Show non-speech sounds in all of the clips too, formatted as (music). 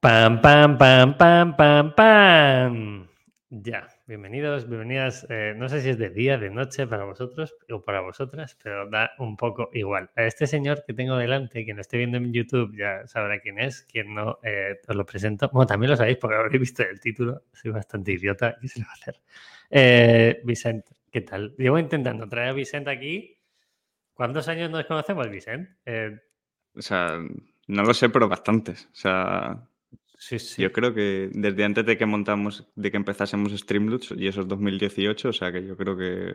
Pam, pam, pam, pam, pam, pam. Ya, bienvenidos, bienvenidas. Eh, no sé si es de día, de noche para vosotros o para vosotras, pero da un poco igual. A este señor que tengo delante, quien lo esté viendo en YouTube, ya sabrá quién es. Quien no, eh, os lo presento. Bueno, también lo sabéis porque habréis visto el título. Soy bastante idiota. ¿Qué se le va a hacer? Eh, Vicente, ¿qué tal? Llevo intentando traer a Vicente aquí. ¿Cuántos años nos conocemos, Vicente? Eh, O sea, no lo sé, pero bastantes. O sea, sí, sí. yo creo que desde antes de que montamos, de que empezásemos Streamloots, y eso es 2018, o sea que yo creo que...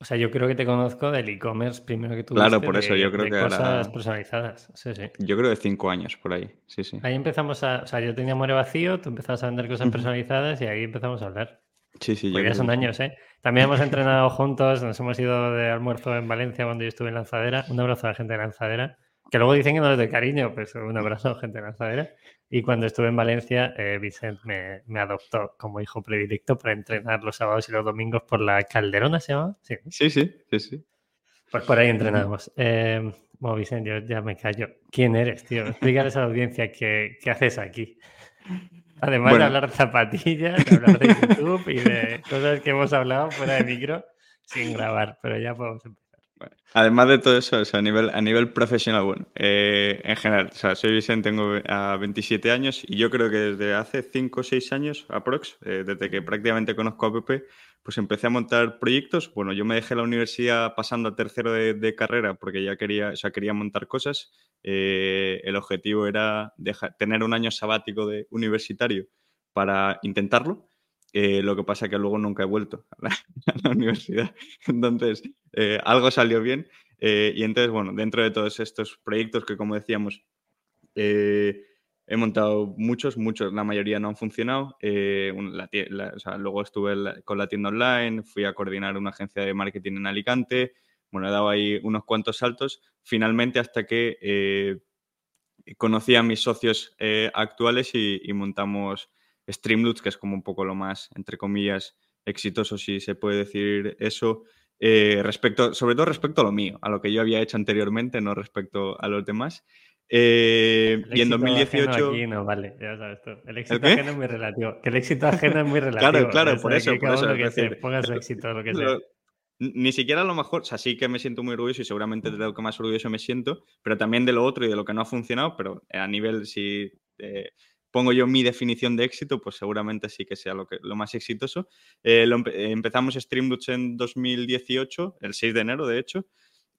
O sea, yo creo que te conozco del e-commerce primero que tú. Claro, por eso, yo creo que cosas ahora- personalizadas. Sí, sí. Yo creo de cinco años por ahí, sí, sí. Ahí empezamos a. O sea, yo tenía More vacío, tú empezabas a vender cosas personalizadas y ahí empezamos a hablar. Sí, sí, yo Pues ya creo son que años, ¿eh? También hemos (laughs) entrenado juntos, nos hemos ido de almuerzo en Valencia cuando yo estuve en Lanzadera. Un abrazo a la gente de Lanzadera. Que luego dicen que no es de cariño, pues un abrazo, gente de Lanzadera. Y cuando estuve en Valencia, eh, Vicent me, me adoptó como hijo predilecto para entrenar los sábados y los domingos por la Calderona, ¿se llama? Sí. Sí, sí, sí, sí. Pues por ahí entrenamos. Eh, bueno, Vicente, yo ya me callo. ¿Quién eres, tío? Explícales a la audiencia qué, qué haces aquí. Además Bueno. de hablar de zapatillas, de hablar de YouTube y de cosas que hemos hablado fuera de micro sin grabar, pero ya podemos empezar. Además de todo eso, o sea, a, nivel, profesional, bueno, eh, en general, soy Vicente, tengo a 27 años y yo creo que desde hace 5 o 6 años, aprox, eh, desde que prácticamente conozco a Pepe, pues empecé a montar proyectos. Bueno, yo me dejé la universidad pasando a tercero de, de carrera porque ya quería, o sea, quería montar cosas. Eh, el objetivo era dejar- tener un año sabático de universitario para intentarlo. Eh, lo que pasa que luego nunca he vuelto (laughs) a la, universidad. Entonces, eh, algo salió bien. eh, y entonces, bueno, dentro de todos estos proyectos que, como decíamos, he montado muchos, muchos, la mayoría no han funcionado. luego estuve con la tienda online, fui a coordinar una agencia de marketing en Alicante. Bueno, he dado ahí unos cuantos saltos. Finalmente, hasta que conocí a mis socios actuales y montamos Streamloots, que es como un poco lo más, entre comillas, exitoso, si se puede decir eso, eh, respecto, sobre todo respecto a lo mío, a lo que yo había hecho anteriormente, no respecto a los demás. Eh, El y en éxito 2018... ajeno aquí no vale, ya sabes tú. El éxito qué? ajeno es muy relativo. Que el éxito ajeno es muy (laughs) relativo. Claro, claro, o sea, por eso, por eso, que ponga su éxito, lo que sea. Lo- Ni siquiera a lo mejor, o sea, sí que me siento muy orgulloso y seguramente de lo que más orgulloso me siento, pero también de lo otro y de lo que no ha funcionado, pero a nivel, si eh, pongo yo mi definición de éxito, pues seguramente sí que sea lo, que, lo más exitoso. Eh, lo empe- eh, empezamos Streamloots en 2018, el 6 de enero, de hecho,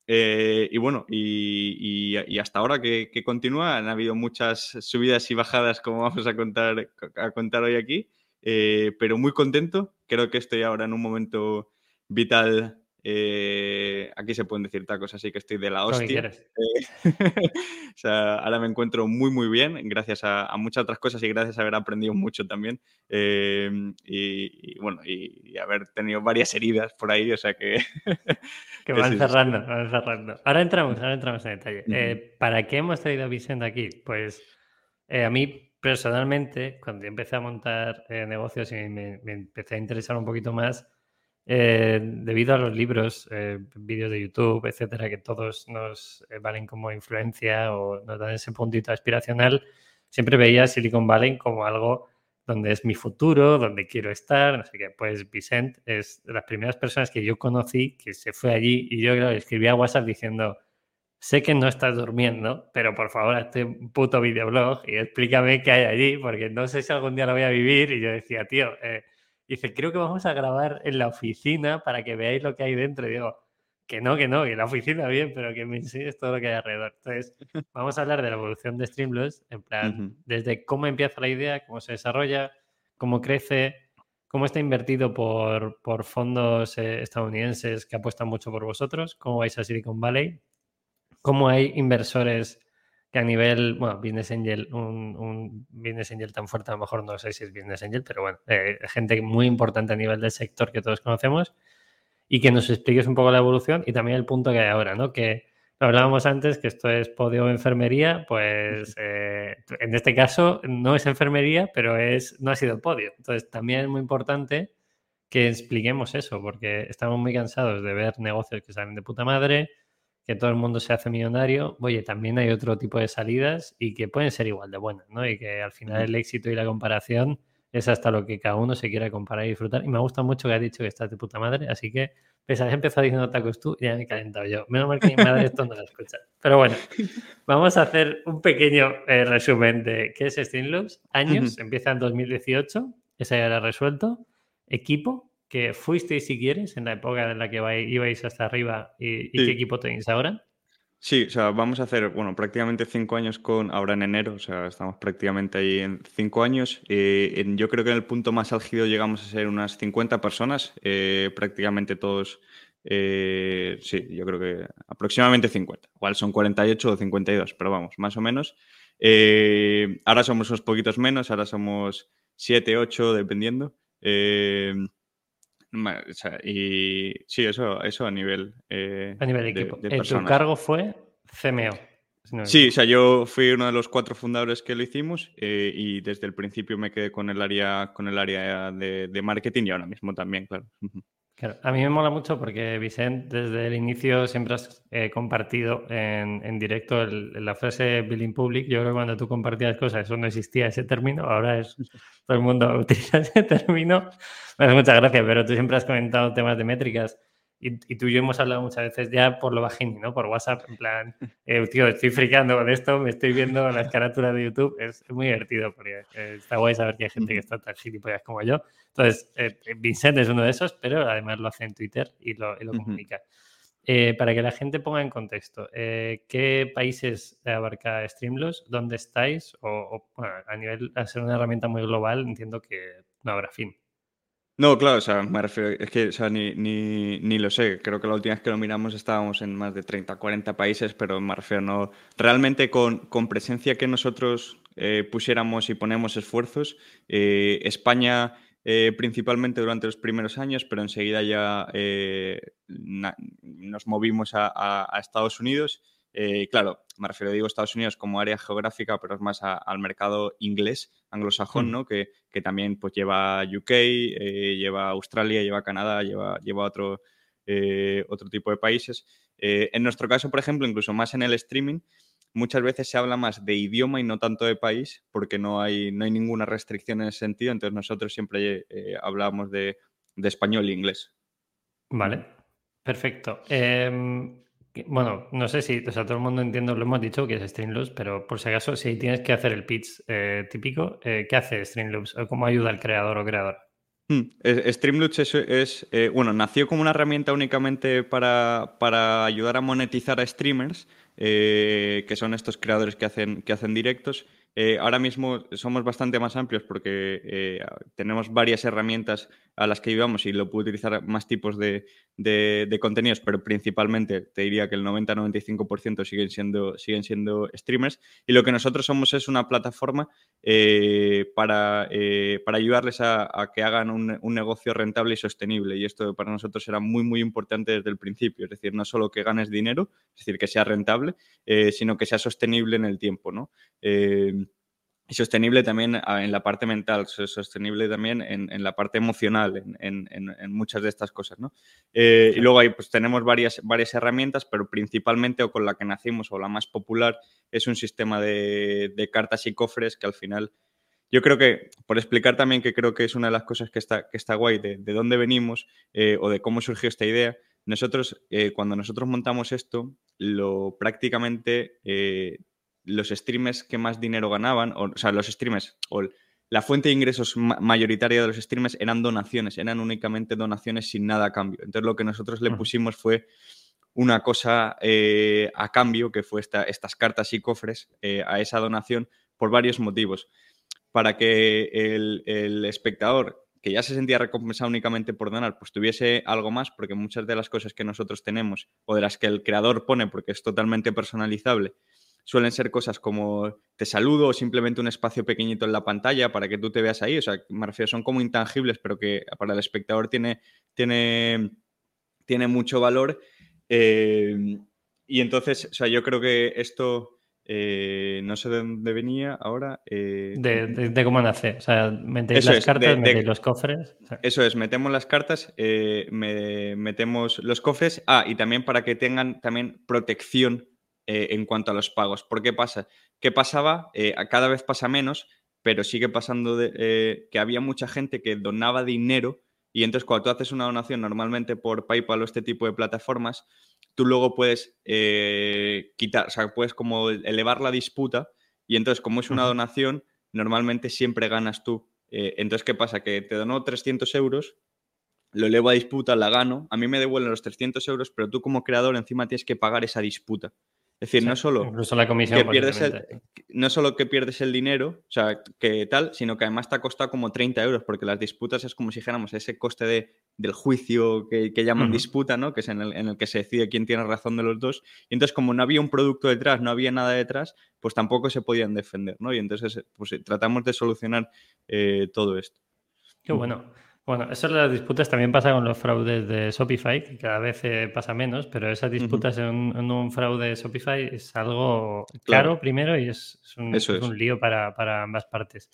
eh, y bueno, y hasta ahora que, que continúa, han habido muchas subidas y bajadas, como vamos a contar, a contar hoy aquí, eh, pero muy contento. Creo que estoy ahora en un momento vital. Eh, aquí se pueden decir tacos, así que estoy de la hostia. quieras. Eh, (laughs) o sea, ahora me encuentro muy, muy bien, gracias a, a muchas otras cosas y gracias a haber aprendido mucho también. Eh, y, y, bueno, y, y haber tenido varias heridas por ahí, o sea que. (laughs) Que van cerrando, van cerrando. Ahora entramos, ahora entramos en detalle. Eh, ¿Para qué hemos traído a Vicente aquí? Pues eh, a mí personalmente, cuando yo empecé a montar negocios y me, me empecé a interesar un poquito más, eh, debido a los libros, eh, vídeos de YouTube, etcétera, que todos nos eh, valen como influencia o nos dan ese puntito aspiracional, siempre veía Silicon Valley como algo donde es mi futuro, donde quiero estar, no sé qué. Pues Vicent es de las primeras personas que yo conocí que se fue allí y yo claro, le escribí a WhatsApp diciendo, sé que no estás durmiendo, pero por favor hazte un puto videoblog y explícame qué hay allí, porque no sé si algún día lo voy a vivir. Y yo decía, tío, eh, dice, creo que vamos a grabar en la oficina para que veáis lo que hay dentro. Y digo, que no, que no, que la oficina bien, pero que me enseñes todo lo que hay alrededor. Entonces, (laughs) vamos a hablar de la evolución de Streamlabs, en plan, desde cómo empieza la idea, cómo se desarrolla, cómo crece, cómo está invertido por, por fondos eh, estadounidenses que apuestan mucho por vosotros, cómo vais a Silicon Valley, cómo hay inversores que a nivel, bueno, Business Angel, un, un Business Angel tan fuerte, a lo mejor no sé si es Business Angel, pero bueno, eh, gente muy importante a nivel del sector que todos conocemos y que nos expliques un poco la evolución y también el punto que hay ahora, ¿no? Que hablábamos antes, que esto es podio enfermería, pues eh, en este caso no es enfermería, pero es, no ha sido podio. Entonces también es muy importante que expliquemos eso, porque estamos muy cansados de ver negocios que salen de puta madre, que todo el mundo se hace millonario, oye, también hay otro tipo de salidas y que pueden ser igual de buenas, ¿no? Y que al final el éxito y la comparación es hasta lo que cada uno se quiera comparar y disfrutar. Y me gusta mucho que has dicho que estás de puta madre, así que pues has empezado diciendo tacos tú y ya me he calentado yo. Menos mal que mi madre esto no lo escucha. Pero bueno, (laughs) vamos a hacer un pequeño eh, resumen de qué es Streamlabs. Años, empieza en 2018, esa ya era resuelto. Equipo, que fuisteis si quieres en la época en la que ibais hasta arriba y, qué equipo tenéis ahora. Sí, o sea, vamos a hacer, bueno, prácticamente cinco años con ahora en enero, o sea, estamos prácticamente ahí en cinco años. Eh, yo creo que en el punto más álgido llegamos a ser unas 50 personas, eh, prácticamente todos, eh, sí, yo creo que aproximadamente 50. Igual son 48 o 52, pero vamos, más o menos. ahora somos unos poquitos menos, ahora somos 7, 8, dependiendo. Y sí, eso, eso a nivel, a nivel de equipo. De, tu cargo fue CMO. sí, o sea, yo fui uno de los cuatro fundadores que lo hicimos eh, y desde el principio me quedé con el área, con el área de, marketing y ahora mismo también, claro. Claro, a mí me mola mucho porque Vicente desde el inicio siempre has eh, compartido en, directo la frase Billing Public. Yo creo que cuando tú compartías cosas eso no existía ese término, ahora es todo el mundo (laughs) utiliza ese término. Me hace mucha gracia, pero tú siempre has comentado temas de métricas y, tú y yo hemos hablado muchas veces ya por lo bajín, ¿no? Por WhatsApp, en plan, eh, tío, estoy friqueando con esto, me estoy viendo las carátulas de YouTube, es, muy divertido porque eh, está guay saber que hay gente que está tan gilipollas como yo. Entonces, eh, Vincent es uno de esos, pero además lo hace en Twitter y lo, comunica. para que la gente ponga en contexto, ¿qué países abarca Streamlabs? ¿Dónde estáis? O, bueno, a nivel, de ser una herramienta muy global, entiendo que no habrá fin. No, claro, o sea, me refiero, es que, o sea, ni, ni, ni, lo sé. Creo que la última vez que lo miramos estábamos en más de 30, 40 países, pero me refiero, no. Realmente con, con presencia que nosotros eh, pusiéramos y ponemos esfuerzos, eh, España eh, principalmente durante los primeros años, pero enseguida ya nos movimos a, a Estados Unidos claro, me refiero, digo Estados Unidos como área geográfica, pero es más al mercado inglés, anglosajón, mm. ¿no? Que, también pues lleva UK, eh, lleva Australia, lleva Canadá, lleva, lleva otro, eh, otro tipo de países. en nuestro caso, por ejemplo, incluso más en el streaming, muchas veces se habla más de idioma y no tanto de país, porque no hay, no hay ninguna restricción en ese sentido. Entonces nosotros siempre hablábamos de, de español e inglés. Vale, perfecto. Em, bueno, no sé si, o sea, todo el mundo entiendo, lo hemos dicho que es Streamlabs, pero por si acaso, si tienes que hacer el pitch eh, típico, eh, ¿qué hace Streamlabs? ¿Cómo ayuda al creador o creadora? Hmm, Streamlabs es, eh, bueno, nació como una herramienta únicamente para, para ayudar a monetizar a streamers, que son estos creadores que hacen, que hacen directos. ahora mismo somos bastante más amplios porque tenemos varias herramientas a las que llevamos y lo puedo utilizar más tipos de, de, contenidos, pero principalmente te diría que el 90-95% siguen siendo, siguen siendo streamers. Y lo que nosotros somos es una plataforma eh, para, eh, para, ayudarles a, que hagan un, negocio rentable y sostenible. Y esto para nosotros era muy, muy importante desde el principio. Es decir, no solo que ganes dinero, es decir, que sea rentable, eh, sino que sea sostenible en el tiempo, ¿no? Y sostenible también ah, en la parte mental, sostenible también en, la parte emocional, en, muchas de estas cosas, ¿no? Eh, y luego ahí pues tenemos varias, varias herramientas, pero principalmente o con la que nacimos o la más popular es un sistema de, cartas y cofres que al final, yo creo que, por explicar también que creo que es una de las cosas que está, que está guay de, dónde venimos eh, o de cómo surgió esta idea, nosotros, eh, cuando nosotros montamos esto, lo prácticamente los streamers que más dinero ganaban, o, sea, los streamers, o la fuente de ingresos mayoritaria de los streamers eran donaciones, eran únicamente donaciones sin nada a cambio. Entonces lo que nosotros le pusimos fue una cosa eh, a cambio, que fue estas cartas y cofres eh, a esa donación por varios motivos. Para que el, el, espectador, que ya se sentía recompensado únicamente por donar, pues tuviese algo más, porque muchas de las cosas que nosotros tenemos o de las que el creador pone, porque es totalmente personalizable, suelen ser cosas como te saludo o simplemente un espacio pequeñito en la pantalla para que tú te veas ahí. O sea, me refiero, son como intangibles, pero que para el espectador tiene, tiene, tiene mucho valor. Eh, y entonces, o sea, yo creo que esto eh, no sé de dónde venía ahora. Eh, de, cómo nace. O sea, metéis las cartas, metéis los cofres. Eso es, metemos las cartas, eh, metemos los cofres. Ah, y también para que tengan también protección en cuanto a los pagos. ¿Por qué pasa? ¿Qué pasaba? cada vez pasa menos, pero sigue pasando de, que había mucha gente que donaba dinero. Y entonces, cuando tú haces una donación normalmente por PayPal o este tipo de plataformas, tú luego puedes eh, quitar, o sea, puedes como elevar la disputa y entonces como es una donación, normalmente siempre ganas tú. Eh, entonces, ¿qué pasa? Que te donó 300 euros, lo elevo a disputa, la gano, a mí me devuelven los 300 euros, pero tú como creador encima tienes que pagar esa disputa. Es decir, no solo la comisión que pierdes el, no solo que pierdes el dinero, o sea, que tal, sino que además te ha costado como 30 euros, porque las disputas es como si dijéramos ese coste de, del juicio que, llaman disputa, ¿no? Que es en el, que se decide quién tiene razón de los dos. Y entonces, como no había un producto detrás, no había nada detrás, pues tampoco se podían defender, ¿no? Y entonces, pues tratamos de solucionar eh, todo esto. Qué bueno. Bueno, eso de las disputas también pasa con los fraudes de Shopify, que cada vez eh, pasa menos, pero esas disputas en, un, fraude de Shopify es algo caro primero y es, un, lío para, para, ambas partes.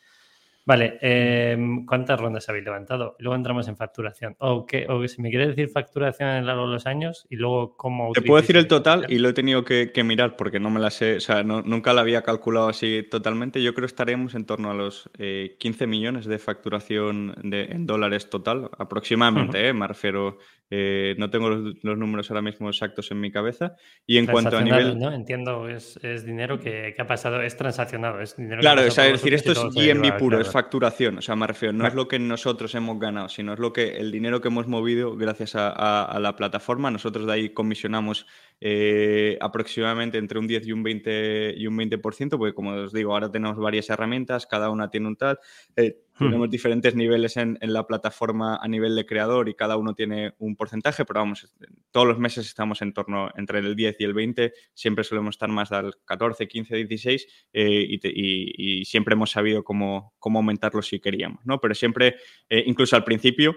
Vale, em, ¿cuántas rondas habéis levantado? Luego entramos en facturación. O, que, o si me quieres decir facturación a lo largo de los años y luego cómo... Te puedo decir el total y lo he tenido que, mirar porque no me la sé, o sea, nunca la había calculado así totalmente. Yo creo que estaremos en torno a los 15 eh, millones de facturación de, en dólares total, aproximadamente, eh, me refiero eh, no tengo los, números ahora mismo exactos en mi cabeza. Y en cuanto a nivel. ¿no? Entiendo, es, dinero que, ha pasado, es transaccionado. Es dinero claro, es decir, esto es GMB puro, es facturación. O sea, me refiero, no es lo que nosotros hemos ganado, sino es lo que el dinero que hemos movido gracias a, la plataforma. Nosotros de ahí comisionamos eh, aproximadamente entre un 10 y un 20 y un 20%, porque como os digo, ahora tenemos varias herramientas, cada una tiene un tal. Eh, tenemos diferentes niveles en, la plataforma a nivel de creador y cada uno tiene un porcentaje, pero vamos, todos los meses estamos en torno entre el 10 y el 20, siempre solemos estar más del 14, 15, 16 y, siempre hemos sabido cómo, cómo aumentarlo si queríamos, ¿no? Pero siempre, eh, incluso al principio,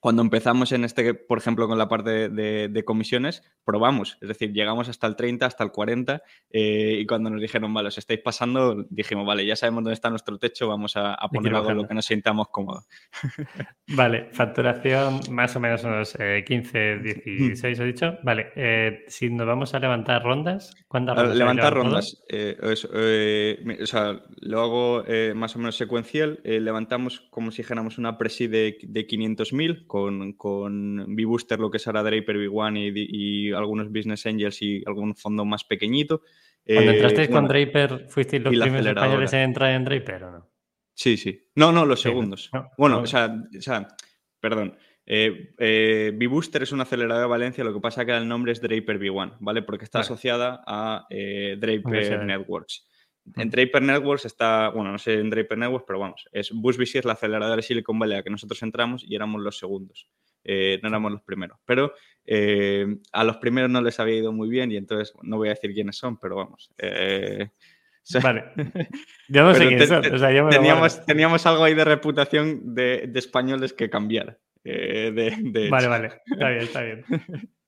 cuando empezamos en este, por ejemplo, con la parte de, comisiones, probamos, es decir, llegamos hasta el 30, hasta el 40, eh, y cuando nos dijeron, vale, os estáis pasando, dijimos, vale, ya sabemos dónde está nuestro techo, vamos a, poner algo en lo que nos sintamos cómodos. (laughs) Vale, facturación más o menos unos 15, 16, he dicho. Vale, eh, si nos vamos a levantar rondas, ¿cuántas rondas? Levantar rondas, eh, o sea, lo hago más o menos secuencial, levantamos como si dijéramos una presi de, de 500.000 con, con B-Booster, lo que es ahora Draper, B1 y, algunos Business Angels y algún fondo más pequeñito. Cuando entrasteis eh, con Draper, ¿fuisteis los primeros españoles en entrar en Draper o no? Sí, sí. No, no, los segundos. bueno, O, sea, o sea, perdón. Eh, eh, B-Booster es una aceleradora de Valencia, lo que pasa es que el nombre es Draper B1, ¿vale? Porque está asociada a Draper Networks. En Draper Networks está, bueno, no sé en Draper Networks, pero vamos, es BusBC es la aceleradora de Silicon Valley a la que nosotros entramos y éramos los segundos. Eh, no éramos los primeros. Pero eh, a los primeros no les había ido muy bien y entonces no voy a decir quiénes son, pero vamos. Eh, (laughs) vale. (laughs) Yo no sé quiénes son. teníamos, teníamos, algo ahí de reputación de, españoles que cambiar. vale, vale. Está bien, está bien. (laughs)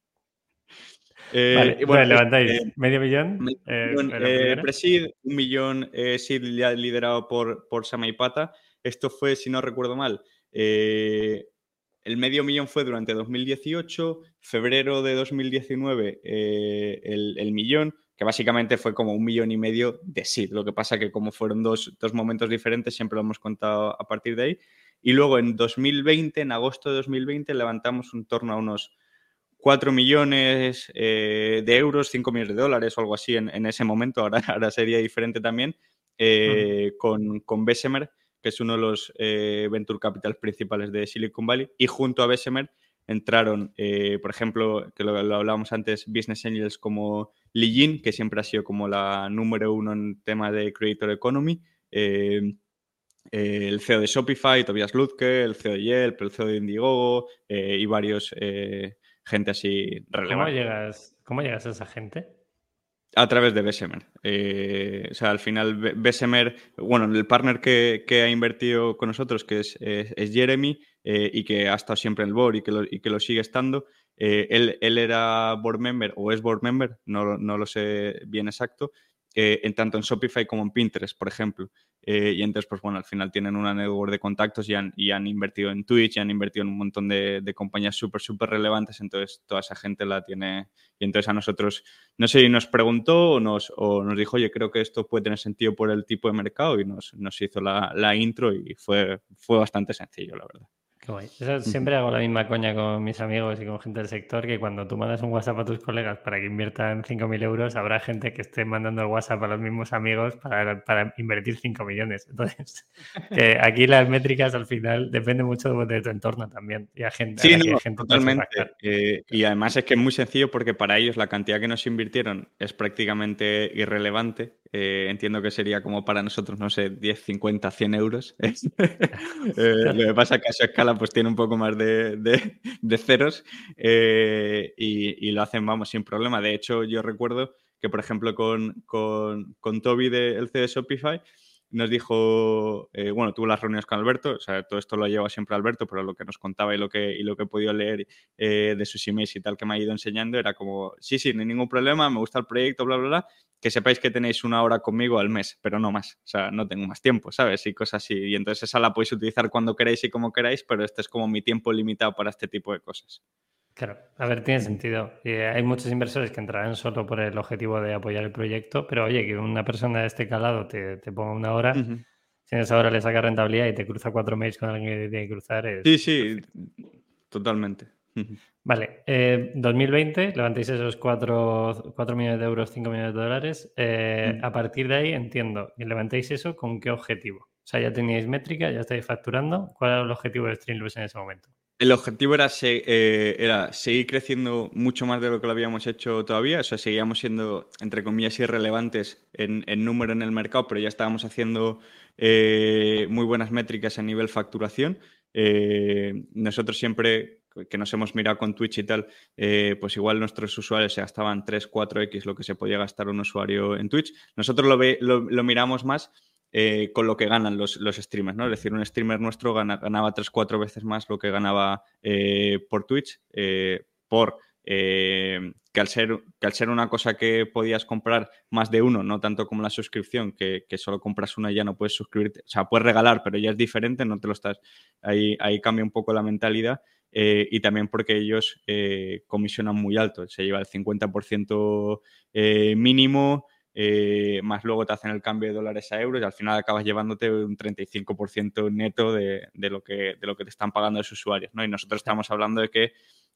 Eh, bueno, levantáis eh, medio millón. Eh, Presid, un millón SID liderado por, por Samaipata. Esto fue, si no recuerdo mal, el medio millón fue durante 2018, febrero de 2019 el, el, millón, que básicamente fue como un millón y medio de SID. Lo que pasa que como fueron dos, dos momentos diferentes, siempre lo hemos contado a partir de ahí. Y luego en 2020, en agosto de 2020, levantamos un torno a unos 4 millones eh, de euros, 5 millones de dólares o algo así en, ese momento, ahora, (laughs) ahora, sería diferente también, eh, con, con Bessemer, que es uno de los eh, venture capitals principales de Silicon Valley, y junto a Bessemer entraron, por ejemplo, que lo, hablábamos antes, Business Angels como Li que siempre ha sido como la número uno en tema de Creator Economy, el CEO de Shopify, Tobias Lutke, el CEO de Yelp, el CEO de Indiegogo y varios gente así relevante. ¿Cómo llegas, ¿Cómo llegas a esa gente? A través de Bessemer. Eh, o sea, al final Bessemer, bueno, el partner que, ha invertido con nosotros, que es, Jeremy, eh, y que ha estado siempre en el board y que lo, y que lo sigue estando, eh, él, él, era board member o es board member, no, no, lo sé bien exacto, eh, en tanto en Shopify como en Pinterest, por ejemplo. Eh, y entonces, pues bueno, al final tienen una network de contactos y han, invertido en Twitch y han invertido en un montón de, compañías súper, súper relevantes. Entonces, toda esa gente la tiene. Y entonces a nosotros, no sé nos preguntó o nos, o nos dijo, oye, creo que esto puede tener sentido por el tipo de mercado y nos, nos hizo la, la intro y fue, fue bastante sencillo, la verdad. Qué guay. siempre hago la misma coña con mis amigos y con gente del sector, que cuando tú mandas un WhatsApp a tus colegas para que inviertan 5.000 euros, habrá gente que esté mandando el WhatsApp a los mismos amigos para, para invertir 5 millones. Entonces, (laughs) que aquí las métricas al final dependen mucho de, tu entorno también. Y a gente, sí, totalmente. Eh, y además es que es muy sencillo porque para ellos la cantidad que nos invirtieron es prácticamente irrelevante. Eh, entiendo que sería como para nosotros, no sé, 10, 50, 100 euros. (laughs) Eh, (laughs) lo que pasa es que a su escala pues tiene un poco más de, ceros eh, y, lo hacen, vamos, sin problema. De hecho, yo recuerdo que, por ejemplo, con, con, con Toby del de Shopify, nos dijo, eh, bueno, tuvo las reuniones con Alberto, o sea, todo esto lo lleva siempre Alberto, pero lo que nos contaba y lo que, y lo que he podido leer eh, de sus emails y tal que me ha ido enseñando era como, sí, sí, no hay ningún problema, me gusta el proyecto, bla, bla, bla, que sepáis que tenéis una hora conmigo al mes, pero no más, o sea, no tengo más tiempo, ¿sabes? Y cosas así. Y entonces esa la podéis utilizar cuando queráis y como queráis, pero este es como mi tiempo limitado para este tipo de cosas. Claro, a ver, tiene sentido. Eh, hay muchos inversores que entrarán solo por el objetivo de apoyar el proyecto, pero oye, que una persona de este calado te, ponga una hora, si en esa hora le saca rentabilidad y te cruza cuatro mails con alguien que tiene que cruzar. Es... Sí, sí, totalmente. Vale, 2020 eh, levantéis esos 4, millones de euros, 5 millones de dólares. Eh, a partir de ahí entiendo, y levantéis eso con qué objetivo. O sea, ya teníais métrica, ya estáis facturando. ¿Cuál era el objetivo de Streamlabs en ese momento? El objetivo era, eh, era, seguir creciendo mucho más de lo que lo habíamos hecho todavía. O sea, seguíamos siendo, entre comillas, irrelevantes en, número en el mercado, pero ya estábamos haciendo eh, muy buenas métricas a nivel facturación. Eh, nosotros siempre que nos hemos mirado con Twitch y tal, pues igual nuestros usuarios se gastaban 3, 4x lo que se podía gastar un usuario en Twitch. Nosotros lo, lo miramos más eh, con lo que ganan los, streamers, ¿no? Es decir, un streamer nuestro ganaba tres, cuatro veces más lo que ganaba eh, por Twitch, eh, por que al, ser, que, al ser, una cosa que podías comprar más de uno, no tanto como la suscripción, que, solo compras una y ya no puedes suscribirte, o sea, puedes regalar, pero ya es diferente, no te lo estás, ahí, ahí cambia un poco la mentalidad. y también porque ellos comisionan muy alto, se lleva el 50% mínimo, eh, más luego te hacen el cambio de dólares a euros y al final acabas llevándote un 35% neto de, lo que, de lo que te están pagando los usuarios. ¿no? Y nosotros estamos hablando de que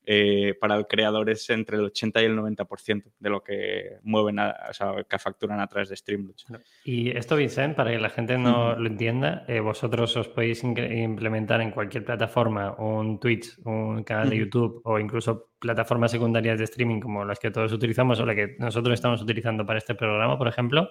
eh, para el creador es entre el 80 y el 90% de lo que mueven, o sea, que facturan a través de Streamlabs. Y esto, Vincent, para que la gente no lo entienda, eh, vosotros os podéis implementar en cualquier plataforma, un Twitch, un canal de YouTube o incluso plataformas secundarias de streaming como las que todos utilizamos o la que nosotros estamos utilizando para este programa, por ejemplo,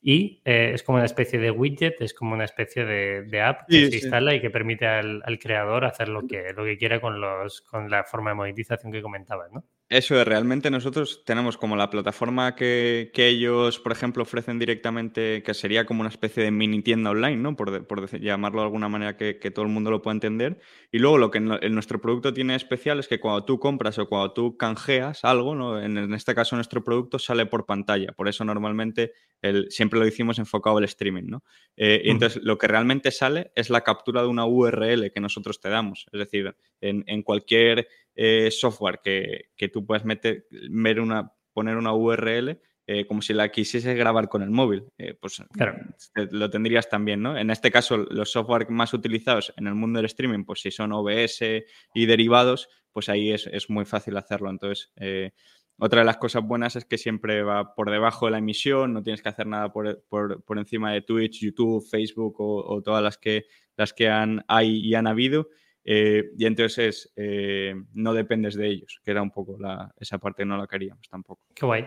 y eh, es como una especie de widget, es como una especie de, app que se instala y que permite al, creador hacer lo que, lo que quiera con, los, con la forma de monetización que comentabas, ¿no? Eso es, realmente nosotros tenemos como la plataforma que, ellos, por ejemplo, ofrecen directamente, que sería como una especie de mini tienda online, ¿no? Por, por llamarlo de alguna manera que, todo el mundo lo pueda entender. Y luego lo que en, nuestro producto tiene especial es que cuando tú compras o cuando tú canjeas algo, ¿no? en, este caso nuestro producto sale por pantalla. Por eso normalmente el, siempre lo hicimos enfocado al streaming, ¿no? Eh, y entonces lo que realmente sale es la captura de una URL que nosotros te damos. Es decir, en, en cualquier eh, software que, que, tú puedes meter, ver una, poner una URL eh, como si la quisieses grabar con el móvil. Eh, pues claro. lo tendrías también, ¿no? En este caso, los software más utilizados en el mundo del streaming, pues si son OBS y derivados, pues ahí es, es muy fácil hacerlo. Entonces, otra de las cosas buenas es que siempre va por debajo de la emisión, no tienes que hacer nada por, por, por encima de Twitch, YouTube, Facebook o, o, todas las que, las que han, hay y han habido. Eh, y entonces eh, no dependes de ellos, que era un poco la, esa parte no la queríamos tampoco. Qué guay.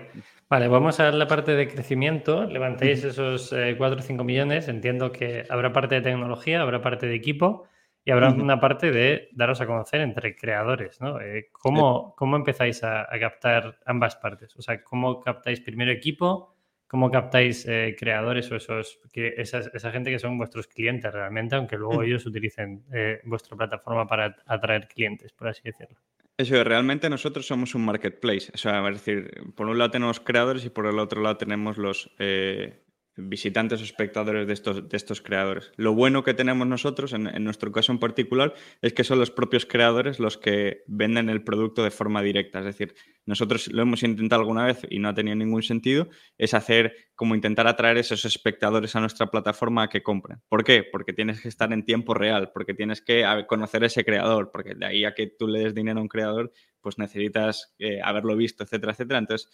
Vale, vamos a la parte de crecimiento. Levantéis esos 4 o 5 millones. Entiendo que habrá parte de tecnología, habrá parte de equipo y habrá una parte de daros a conocer entre creadores. ¿no? Eh, ¿cómo, ¿cómo, empezáis a, a, captar ambas partes? O sea, ¿cómo captáis primero equipo? ¿Cómo captáis eh, creadores o esos, que esa gente que son vuestros clientes realmente, aunque luego mm. ellos utilicen eh, vuestra plataforma para atraer clientes, por así decirlo? Eso, realmente nosotros somos un marketplace. O sea, es decir, por un lado tenemos creadores y por el otro lado tenemos los, eh, visitantes o espectadores de estos, de estos creadores. Lo bueno que tenemos nosotros, en, nuestro caso en particular, es que son los propios creadores los que venden el producto de forma directa. Es decir, nosotros lo hemos intentado alguna vez y no ha tenido ningún sentido, es hacer como intentar atraer esos espectadores a nuestra plataforma a que compren. ¿Por qué? Porque tienes que estar en tiempo real, porque tienes que conocer ese creador, porque de ahí a que tú le des dinero a un creador, pues necesitas eh, haberlo visto, etcétera, etcétera. Entonces,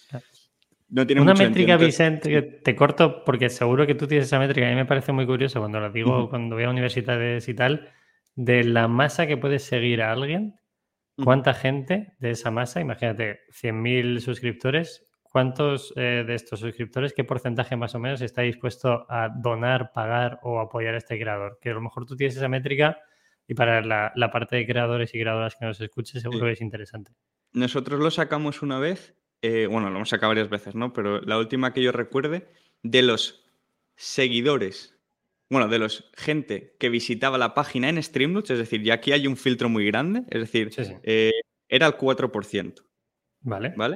una métrica, Vicente, que te corto porque seguro que tú tienes esa métrica. A mí me parece muy curioso cuando lo digo, cuando voy a universidades y tal, de la masa que puedes seguir a alguien, cuánta gente de esa masa, imagínate, 100.000 suscriptores, ¿cuántos eh, de estos suscriptores, qué porcentaje más o menos está dispuesto a donar, pagar o apoyar a este creador? Que a lo mejor tú tienes esa métrica y para la, parte de creadores y creadoras que nos escuches seguro que es interesante. Nosotros lo sacamos una vez eh, bueno, lo hemos sacado varias veces, ¿no? Pero la última que yo recuerde, de los seguidores, bueno, de los gente que visitaba la página en Streamlabs, es decir, ya aquí hay un filtro muy grande, es decir, eh, era el 4%. Vale. ¿Vale?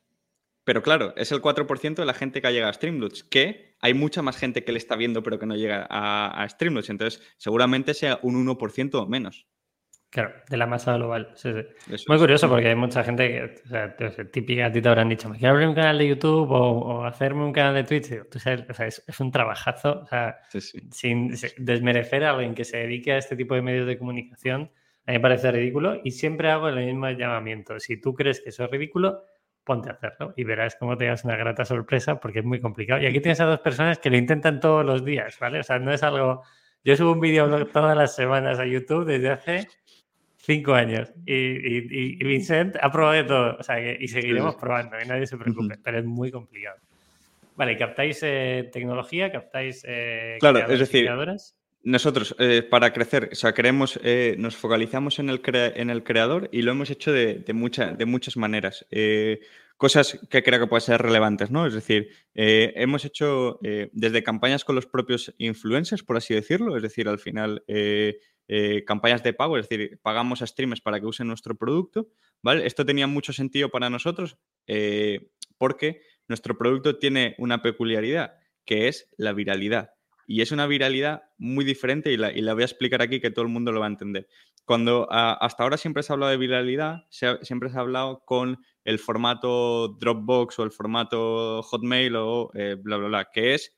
Pero claro, es el 4% de la gente que ha llegado a Streamlabs, que hay mucha más gente que le está viendo pero que no llega a, a Streamlabs, entonces seguramente sea un 1% o menos. Claro, de la masa global. Sí, sí. Muy curioso porque hay mucha gente que, o sea, típica, a ti te habrán dicho, me quiero abrir un canal de YouTube o, hacerme un canal de Twitch. Tú sabes, o sea, es, un trabajazo. O sea, sin desmerecer a alguien que se dedique a este tipo de medios de comunicación, a mí me parece ridículo y siempre hago el mismo llamamiento. Si tú crees que eso es ridículo, ponte a hacerlo y verás cómo te das una grata sorpresa porque es muy complicado. Y aquí tienes a dos personas que lo intentan todos los días, ¿vale? O sea, no es algo... Yo subo un vídeo todas las semanas a YouTube desde hace Cinco años. Y, Vincent ha probado de todo. O sea, y seguiremos probando, y nadie se preocupe, pero es muy complicado. Vale, ¿captáis eh, tecnología? ¿Captáis eh, claro, es decir, nosotros eh, para crecer, o sea, queremos, nos focalizamos en el, en el creador y lo hemos hecho de, de, de muchas maneras. cosas que creo que pueden ser relevantes, ¿no? Es decir, hemos hecho desde campañas con los propios influencers, por así decirlo, es decir, al final eh, campañas de pago, es decir, pagamos a streamers para que usen nuestro producto, ¿vale? Esto tenía mucho sentido para nosotros eh, porque nuestro producto tiene una peculiaridad, que es la viralidad. Y es una viralidad muy diferente y la, voy a explicar aquí que todo el mundo lo va a entender. Cuando hasta ahora siempre se ha hablado de viralidad, siempre se ha hablado con el formato Dropbox o el formato Hotmail o eh, bla, bla, bla, que es,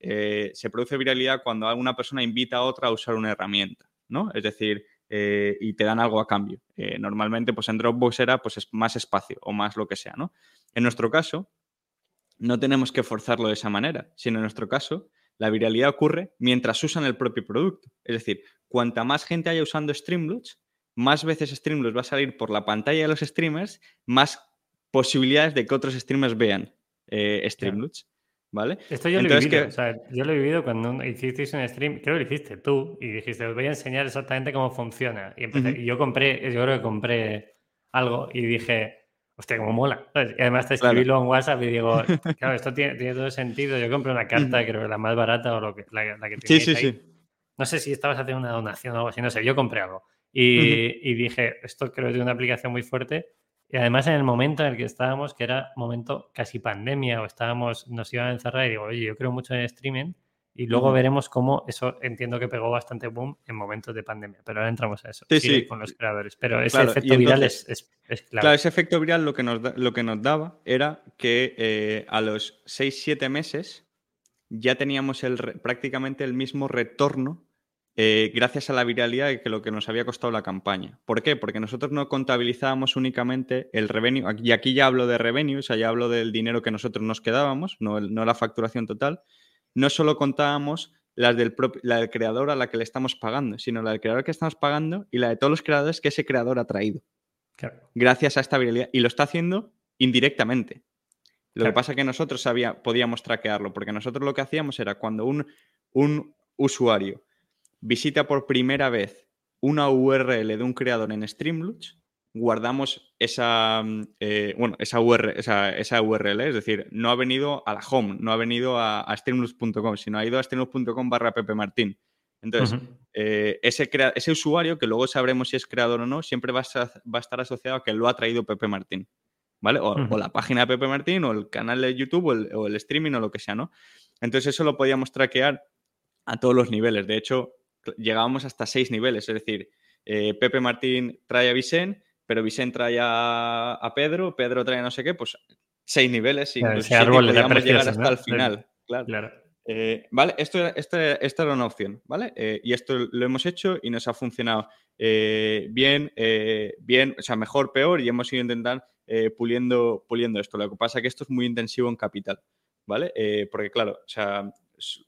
se produce viralidad cuando una persona invita a otra a usar una herramienta. ¿No? Es decir, eh, y te dan algo a cambio. Eh, normalmente, pues en Dropbox era pues, más espacio o más lo que sea, ¿no? En nuestro caso, no tenemos que forzarlo de esa manera, sino en nuestro caso, la viralidad ocurre mientras usan el propio producto. Es decir, cuanta más gente haya usando Streamlabs, más veces Streamlabs va a salir por la pantalla de los streamers, más posibilidades de que otros streamers vean eh, Streamlabs. ¿Vale? Esto yo lo he vivido. O sea, yo lo he vivido cuando hicisteis un stream, creo que lo hiciste tú, y dijiste, os voy a enseñar exactamente cómo funciona. Y, empecé, y yo compré, yo creo que compré algo y dije, hostia, cómo mola. Y además te escribílo en WhatsApp y digo, (laughs) claro, esto tiene, tiene, todo sentido. Yo compré una carta, creo que la más barata o lo que, la, la que Sí, sí, sí. No sé si estabas haciendo una donación o algo así, no sé, yo compré algo. Y, y dije, esto creo que tiene una aplicación muy fuerte y además en el momento en el que estábamos, que era momento casi pandemia, o estábamos, nos iban a encerrar y digo, oye, yo creo mucho en streaming y luego veremos cómo eso entiendo que pegó bastante boom en momentos de pandemia, pero ahora entramos a eso, sí, sí. con los creadores. Pero ese efecto viral es, es, claro. Claro, ese efecto viral lo que nos, lo que nos daba era que eh, a los 6-7 meses ya teníamos el, prácticamente el mismo retorno eh, gracias a la viralidad que lo que nos había costado la campaña. ¿Por qué? Porque nosotros no contabilizábamos únicamente el revenue, y aquí ya hablo de revenue, o sea, ya hablo del dinero que nosotros nos quedábamos, no, no la facturación total, no solo contábamos las del la del creador a la que le estamos pagando, sino la del creador que estamos pagando y la de todos los creadores que ese creador ha traído. Gracias a esta viralidad. Y lo está haciendo indirectamente. Lo que pasa es que nosotros sabía, podíamos traquearlo, porque nosotros lo que hacíamos era cuando un, un usuario visita por primera vez una URL de un creador en Streamlabs, guardamos esa, mm, eh, bueno, esa, URL, esa, URL, es decir, no ha venido a la home, no ha venido a, streamlabs.com, sino ha ido a streamlabs.com barra Pepe Martín. Entonces, eh, ese, ese, usuario, que luego sabremos si es creador o no, siempre va a, estar asociado a que lo ha traído Pepe Martín. ¿Vale? O, la página de Pepe Martín, o el canal de YouTube, o el, o el, streaming, o lo que sea, ¿no? Entonces, eso lo podíamos traquear a todos los niveles. De hecho, llegábamos hasta seis niveles. Es decir, eh, Pepe Martín trae a Vicente, pero Vicente trae a, Pedro, Pedro trae no sé qué, pues seis niveles. y podíamos llegar hasta el final. Claro. Eh, vale, esto, esta era una opción, ¿vale? Eh, y esto lo hemos hecho y nos ha funcionado bien, bien, o sea, mejor, peor, y hemos ido intentando puliendo, puliendo esto. Lo que pasa es que esto es muy intensivo en capital, ¿vale? porque claro, o sea,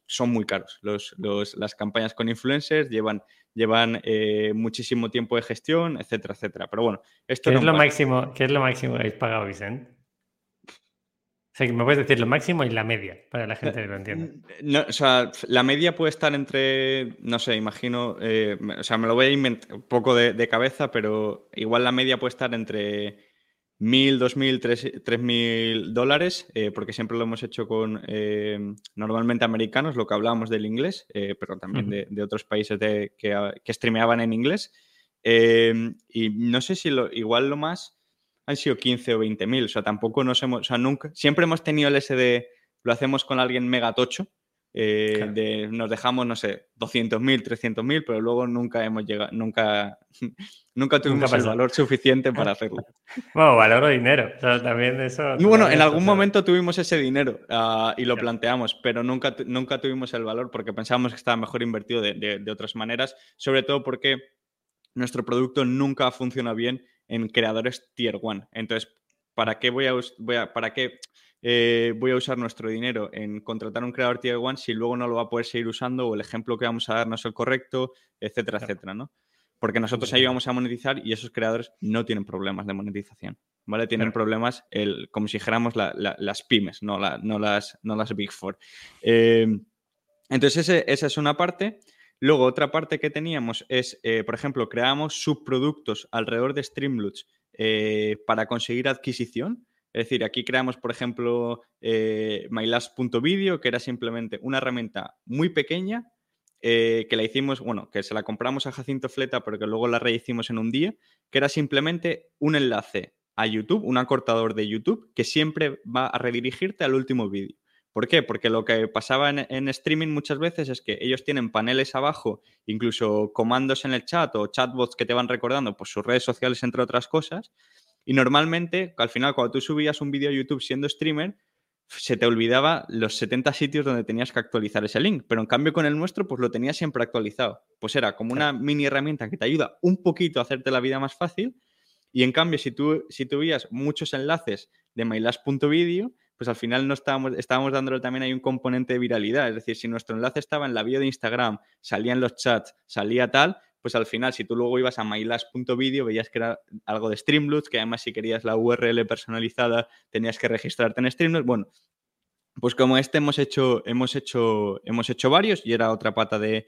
son muy caros. Los, las campañas con influencers llevan, llevan eh, muchísimo tiempo de gestión, etcétera, etcétera. Pero bueno, esto ¿Qué, es lo máximo, ¿Qué es lo máximo que habéis pagado, Vicente? O sea, me puedes decir lo máximo y la media, para la gente que lo entienda. No, o sea, la media puede estar entre, no sé, imagino, eh, o sea, me lo voy a inventar un poco de cabeza, pero igual la media puede estar entre 1.000, 2.000, 3.000 dólares, eh, porque siempre lo hemos hecho con eh, normalmente americanos, lo que hablábamos del inglés, eh, pero también de, otros países de, que, que, streameaban en inglés. y no sé si lo, igual lo más han sido 15 o 20.000, o sea, tampoco nos hemos, o sea, nunca, siempre hemos tenido el SD, lo hacemos con alguien mega tocho, eh, nos dejamos, no sé, 200.000, 300.000, pero luego nunca hemos llegado, (laughs) nunca, nunca tuvimos el valor suficiente (laughs) para hacerlo. Bueno, valor o dinero, también eso... Bueno, en algún momento tuvimos ese dinero ah, y lo planteamos, pero nunca, nunca tuvimos el valor porque pensábamos que estaba mejor invertido de, otras maneras, sobre todo porque nuestro producto nunca funciona bien en creadores tier 1. Entonces, ¿para qué voy a, voy a para qué eh, voy a usar nuestro dinero en contratar un creador tier 1 si luego no lo va a poder seguir usando o el ejemplo que vamos a dar no es el correcto, etcétera, etcétera, ¿no? Porque nosotros ahí vamos a monetizar y esos creadores no tienen problemas de monetización, ¿vale? Tienen problemas, el, como si dijéramos las pymes, no, no, las, no las Big Four. Eh, entonces, esa es una parte. Luego, otra parte que teníamos es, eh, por ejemplo, creamos subproductos alrededor de Streamloots para conseguir adquisición. Es decir, aquí creamos, por ejemplo, eh, MyLast.video, que era simplemente una herramienta muy pequeña eh, que la hicimos, bueno, que se la compramos a Jacinto Fleta, pero que luego la rehicimos en un día, que era simplemente un enlace a YouTube, un acortador de YouTube, que siempre va a redirigirte al último vídeo. ¿Por qué? Porque lo que pasaba en, en, streaming muchas veces es que ellos tienen paneles abajo, incluso comandos en el chat o chatbots que te van recordando por sus redes sociales, entre otras cosas, y normalmente, al final, cuando tú subías un vídeo a YouTube siendo streamer, se te olvidaba los 70 sitios donde tenías que actualizar ese link. Pero en cambio con el nuestro, pues lo tenías siempre actualizado. Pues era como una mini herramienta que te ayuda un poquito a hacerte la vida más fácil. Y en cambio, si tú si tuvías muchos enlaces de mylast.video, pues al final no estábamos, estábamos dándole también hay un componente de viralidad. Es decir, si nuestro enlace estaba en la bio de Instagram, salía en los chats, salía tal, pues al final, si tú luego ibas a mylas.video, veías que era algo de Streamloots, que además si querías la URL personalizada tenías que registrarte en Streamloots. Bueno, pues como este hemos hecho, hemos hecho, hemos hecho varios y era otra pata de,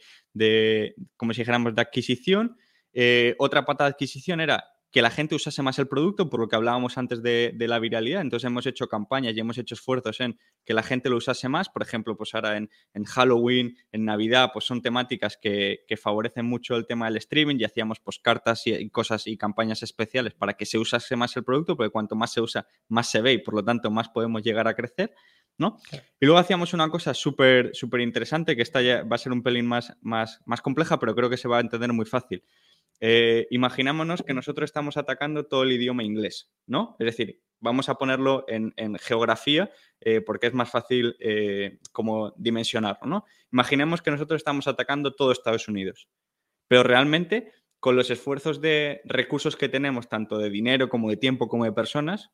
como si dijéramos, de adquisición. Eh, otra pata de adquisición era que la gente usase más el producto, por lo que hablábamos antes de, la viralidad. Entonces hemos hecho campañas y hemos hecho esfuerzos en que la gente lo usase más. Por ejemplo, pues ahora en, Halloween, en Navidad, pues son temáticas que, favorecen mucho el tema del streaming y hacíamos pues cartas y, cosas y campañas especiales para que se usase más el producto, porque cuanto más se usa, más se ve y por lo tanto más podemos llegar a crecer. ¿no? Y luego hacíamos una cosa súper súper interesante, que esta ya va a ser un pelín más, más, más compleja, pero creo que se va a entender muy fácil. Eh, imaginámonos que nosotros estamos atacando todo el idioma inglés, ¿no? Es decir, vamos a ponerlo en, geografía eh, porque es más fácil eh, como dimensionarlo, ¿no? Imaginemos que nosotros estamos atacando todo Estados Unidos, pero realmente con los esfuerzos de recursos que tenemos, tanto de dinero como de tiempo como de personas,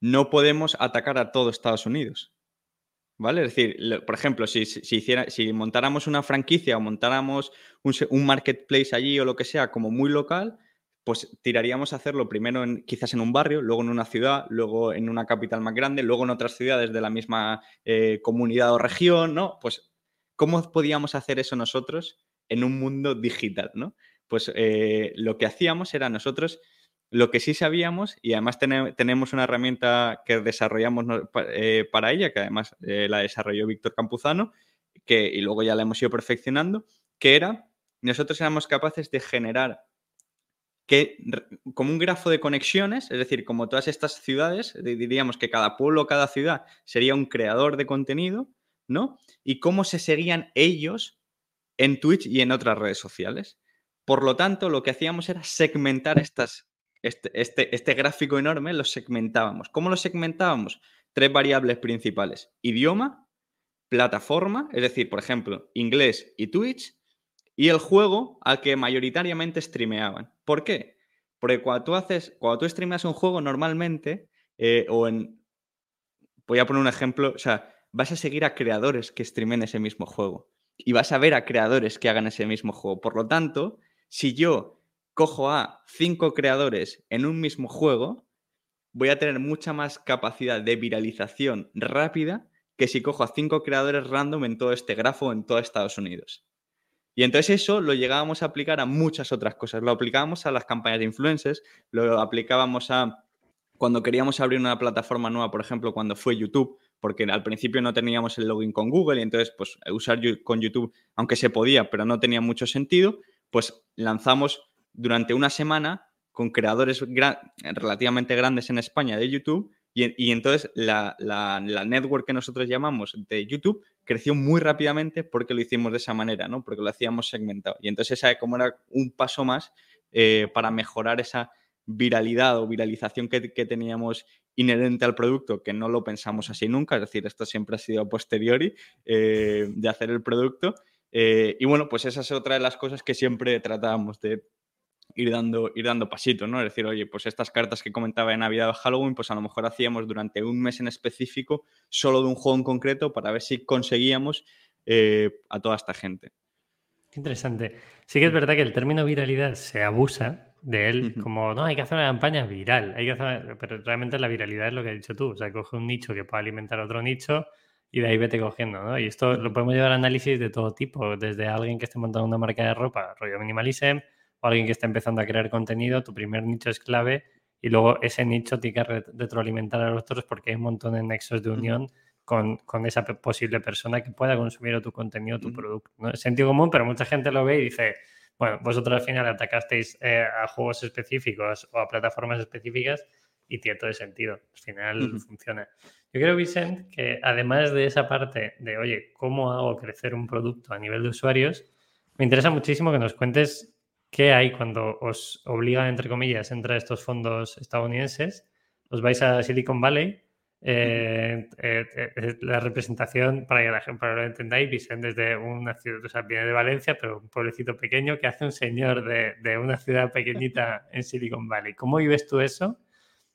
no podemos atacar a todo Estados Unidos. ¿Vale? Es decir, por ejemplo, si, hiciera, si montáramos una franquicia o montáramos un, marketplace allí o lo que sea como muy local, pues tiraríamos a hacerlo primero en, quizás en un barrio, luego en una ciudad, luego en una capital más grande, luego en otras ciudades de la misma eh, comunidad o región, ¿no? Pues, ¿cómo podíamos hacer eso nosotros en un mundo digital, ¿no? Pues eh, lo que hacíamos era nosotros lo que sí sabíamos, y además tenemos una herramienta que desarrollamos eh, para ella, que además eh, la desarrolló Víctor Campuzano, y luego ya la hemos ido perfeccionando, que era, nosotros éramos capaces de generar que, como un grafo de conexiones, es decir, como todas estas ciudades, diríamos que cada pueblo, cada ciudad sería un creador de contenido, ¿no? Y cómo se seguían ellos en Twitch y en otras redes sociales. Por lo tanto, lo que hacíamos era segmentar estas, este, este, este gráfico enorme, lo segmentábamos. ¿Cómo lo segmentábamos? Tres variables principales. Idioma, plataforma, es decir, por ejemplo, inglés y Twitch, y el juego al que mayoritariamente streameaban. ¿Por qué? Porque cuando tú haces, cuando tú streameas un juego normalmente, eh, o en. Voy a poner un ejemplo, o sea, vas a seguir a creadores que streamen ese mismo juego. Y vas a ver a creadores que hagan ese mismo juego. Por lo tanto, si yo cojo a cinco creadores en un mismo juego, voy a tener mucha más capacidad de viralización rápida que si cojo a cinco creadores random en todo este grafo en todo Estados Unidos. Y entonces eso lo llegábamos a aplicar a muchas otras cosas. Lo aplicábamos a las campañas de influencers, lo aplicábamos a cuando queríamos abrir una plataforma nueva, por ejemplo, cuando fue YouTube, porque al principio no teníamos el login con Google y entonces pues usar con YouTube, aunque se podía, pero no tenía mucho sentido, pues lanzamos durante una semana con creadores relativamente grandes en España de YouTube y, entonces la, la, network que nosotros llamamos de YouTube creció muy rápidamente porque lo hicimos de esa manera, ¿no? Porque lo hacíamos segmentado. Y entonces esa como era un paso más eh, para mejorar esa viralidad o viralización que, teníamos inherente al producto, que no lo pensamos así nunca, es decir, esto siempre ha sido a posteriori eh, de hacer el producto. Eh, y bueno, pues esa es otra de las cosas que siempre tratábamos de ir dando, ir dando pasitos, ¿no? Es decir, oye, pues estas cartas que comentaba de Navidad o Halloween, pues a lo mejor hacíamos durante un mes en específico solo de un juego en concreto para ver si conseguíamos eh, a toda esta gente. Qué interesante. Sí que es verdad que el término viralidad se abusa de él como, no, hay que hacer una campaña viral, hay que hacer... pero realmente la viralidad es lo que has dicho tú, o sea, coge un nicho que pueda alimentar otro nicho y de ahí vete cogiendo, ¿no? Y esto lo podemos llevar a análisis de todo tipo, desde alguien que esté montando una marca de ropa, rollo minimalism, alguien que está empezando a crear contenido, tu primer nicho es clave y luego ese nicho tiene que retroalimentar a los otros porque hay un montón de nexos de unión con, esa posible persona que pueda consumir tu contenido, tu producto. ¿no? Es sentido común, pero mucha gente lo ve y dice, bueno, vosotros al final atacasteis eh, a juegos específicos o a plataformas específicas y tiene todo el sentido. Al final funciona. Yo creo, Vicent, que además de esa parte de, oye, ¿cómo hago crecer un producto a nivel de usuarios? Me interesa muchísimo que nos cuentes ¿Qué hay cuando os obligan, entre comillas, a entrar a estos fondos estadounidenses? Os vais a Silicon Valley. Eh, eh, eh, la representación, para que la gente lo entendáis, dicen desde una ciudad, o sea, viene de Valencia, pero un pueblecito pequeño que hace un señor de, de una ciudad pequeñita en Silicon Valley. ¿Cómo vives tú eso?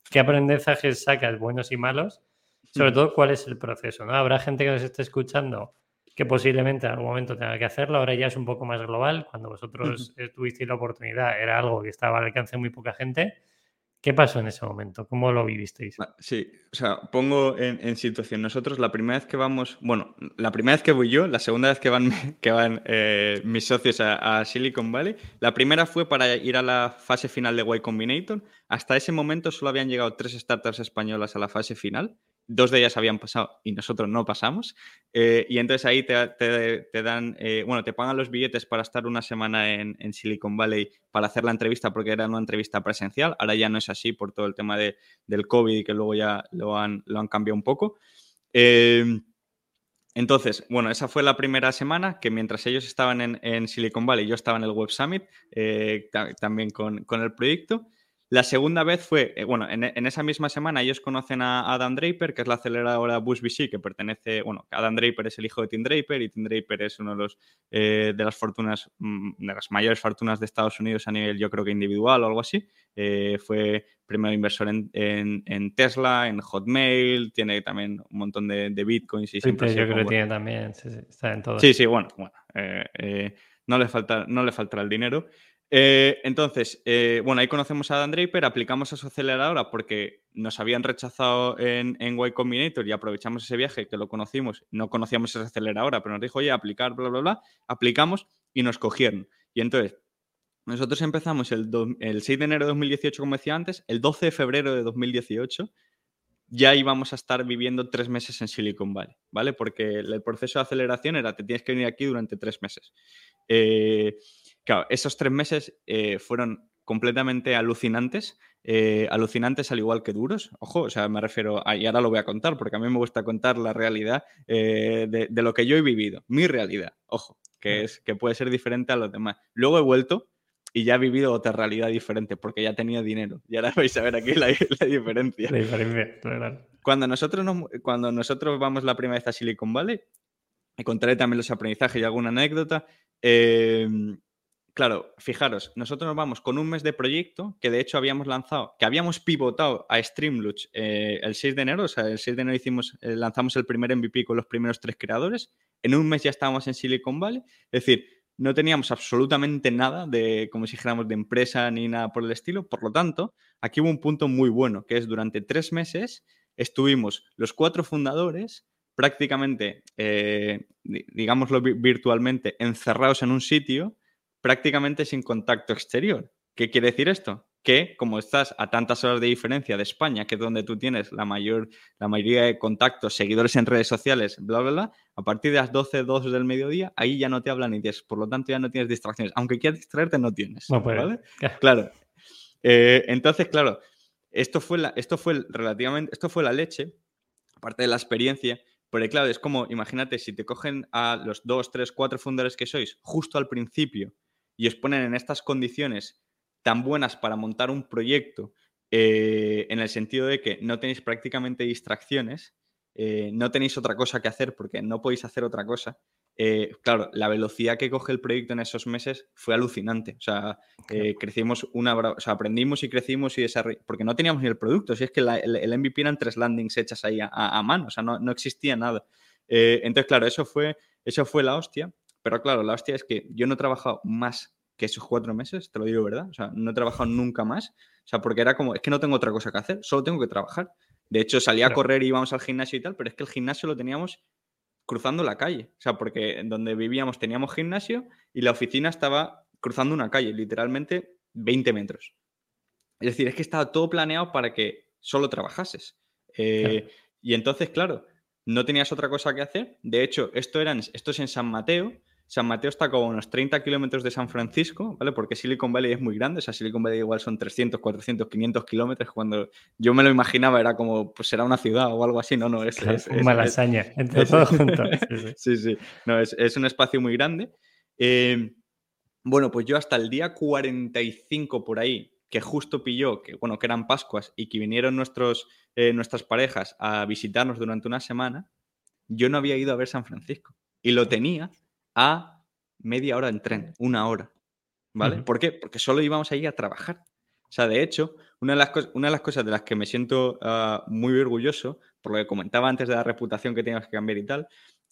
¿Qué aprendizajes sacas, buenos y malos? Sobre todo, ¿cuál es el proceso? ¿no? Habrá gente que nos esté escuchando que posiblemente en algún momento tenga que hacerlo. Ahora ya es un poco más global. Cuando vosotros tuvisteis la oportunidad, era algo que estaba al alcance de muy poca gente. ¿Qué pasó en ese momento? ¿Cómo lo vivisteis? Sí, o sea, pongo en, situación. Nosotros la primera vez que vamos, bueno, la primera vez que voy yo, la segunda vez que van, (laughs) que van eh, mis socios a, Silicon Valley, la primera fue para ir a la fase final de Y Combinator. Hasta ese momento solo habían llegado tres startups españolas a la fase final dos de ellas habían pasado y nosotros no pasamos. Eh, y entonces ahí te, dan, eh, bueno, te pagan los billetes para estar una semana en, Silicon Valley para hacer la entrevista porque era una entrevista presencial. Ahora ya no es así por todo el tema de, del COVID y que luego ya lo han, lo han cambiado un poco. Eh, entonces, bueno, esa fue la primera semana que mientras ellos estaban en, Silicon Valley, yo estaba en el Web Summit también con, con el proyecto. La segunda vez fue, eh, bueno, en, esa misma semana ellos conocen a Adam Draper, que es la aceleradora Bush VC, que pertenece, bueno, Adam Draper es el hijo de Tim Draper y Tim Draper es uno de los eh, de las fortunas, mm, de las mayores fortunas de Estados Unidos a nivel, yo creo que individual o algo así. Eh, fue primer inversor en, Tesla, en Hotmail, tiene también un montón de, bitcoins y siempre. Yo creo que tiene también, sí, sí, está en todo. Sí, sí, bueno, bueno no, le falta, no le faltará el dinero. Eh, entonces, eh, bueno, ahí conocemos a Dan Draper, aplicamos a su aceleradora porque nos habían rechazado en, en Y Combinator y aprovechamos ese viaje que lo conocimos. No conocíamos esa aceleradora, pero nos dijo, oye, aplicar, bla, bla, bla. Aplicamos y nos cogieron. Y entonces, nosotros empezamos el, el 6 de enero de 2018, como decía antes, el 12 de febrero de 2018 ya íbamos a estar viviendo tres meses en Silicon Valley, ¿vale? Porque el proceso de aceleración era, te tienes que venir aquí durante tres meses. Eh, claro, esos tres meses eh, fueron completamente alucinantes, eh, alucinantes al igual que duros. Ojo, o sea, me refiero, a, y ahora lo voy a contar, porque a mí me gusta contar la realidad de, de, lo que yo he vivido, mi realidad, ojo, que, es, que puede ser diferente a los demás. Luego he vuelto y ya he vivido otra realidad diferente porque ya tenía dinero. Y ahora (laughs) vais a ver aquí la, diferencia. La diferencia, Cuando nosotros, cuando nosotros vamos la primera vez a Silicon Valley, y contaré también los aprendizajes y alguna anécdota. Claro, fijaros, nosotros nos vamos con un mes de proyecto que de hecho habíamos lanzado, que habíamos pivotado a Streamluch eh, el 6 de enero, o sea, el 6 de enero hicimos, eh, lanzamos el primer MVP con los primeros tres creadores. En un mes ya estábamos en Silicon Valley. Es decir, no teníamos absolutamente nada de, como si dijéramos, de empresa ni nada por el estilo. Por lo tanto, aquí hubo un punto muy bueno, que es durante tres meses estuvimos los cuatro fundadores prácticamente, eh, digámoslo virtualmente, encerrados en un sitio, prácticamente sin contacto exterior. ¿Qué quiere decir esto? que como estás a tantas horas de diferencia de España, que es donde tú tienes la, mayor, la mayoría de contactos, seguidores en redes sociales, bla, bla, bla, a partir de las 12, 2 del mediodía, ahí ya no te hablan ni tienes, por lo tanto ya no tienes distracciones. Aunque quieras distraerte, no tienes. ¿vale? Claro. Eh, entonces, claro, esto fue, la, esto fue relativamente, esto fue la leche, aparte de la experiencia, porque claro, es como, imagínate, si te cogen a los 2, 3, 4 fundadores que sois justo al principio y os ponen en estas condiciones tan buenas para montar un proyecto eh, en el sentido de que no tenéis prácticamente distracciones, eh, no tenéis otra cosa que hacer porque no podéis hacer otra cosa. Eh, claro, la velocidad que coge el proyecto en esos meses fue alucinante. O sea, crecimos una, o sea, aprendimos y crecimos y desarrollamos, porque no teníamos ni el producto. Si es que el, MVP eran tres landings hechas ahí a, mano, o sea, no, no existía nada. entonces, claro, eso fue, eso fue la hostia. Pero claro, la hostia es que yo no he trabajado más que esos cuatro meses, te lo digo, ¿verdad? O sea, no he trabajado nunca más. O sea, porque era como, es que no tengo otra cosa que hacer, solo tengo que trabajar. De hecho, salía a correr y íbamos al gimnasio y tal, pero es que el gimnasio lo teníamos cruzando la calle. O sea, porque en donde vivíamos teníamos gimnasio y la oficina estaba cruzando una calle, literalmente 20 metros. Es decir, es que estaba todo planeado para que solo trabajases. Eh, y entonces, claro, no tenías otra cosa que hacer. De hecho, esto, eran, esto es en San Mateo San Mateo está como a unos 30 kilómetros de San Francisco, ¿vale? Porque Silicon Valley es muy grande, o sea, Silicon Valley igual son 300, 400, 500 kilómetros. Cuando yo me lo imaginaba era como, pues será una ciudad o algo así, no, no, es... es, (laughs) entre todos juntos. Sí, sí, no, es, un espacio muy grande. Eh, bueno, pues yo hasta el día 45 por ahí, que justo pilló, que bueno, que eran Pascuas y que vinieron nuestros, eh, nuestras parejas a visitarnos durante una semana, yo no había ido a ver San Francisco. Y lo tenía a media hora en tren, una hora. ¿Vale? ¿Por qué? Porque solo íbamos ahí a trabajar. O sea, de hecho, una de las, una de las cosas de las que me siento ah, muy orgulloso, por lo que comentaba antes de la reputación que teníamos que cambiar y tal,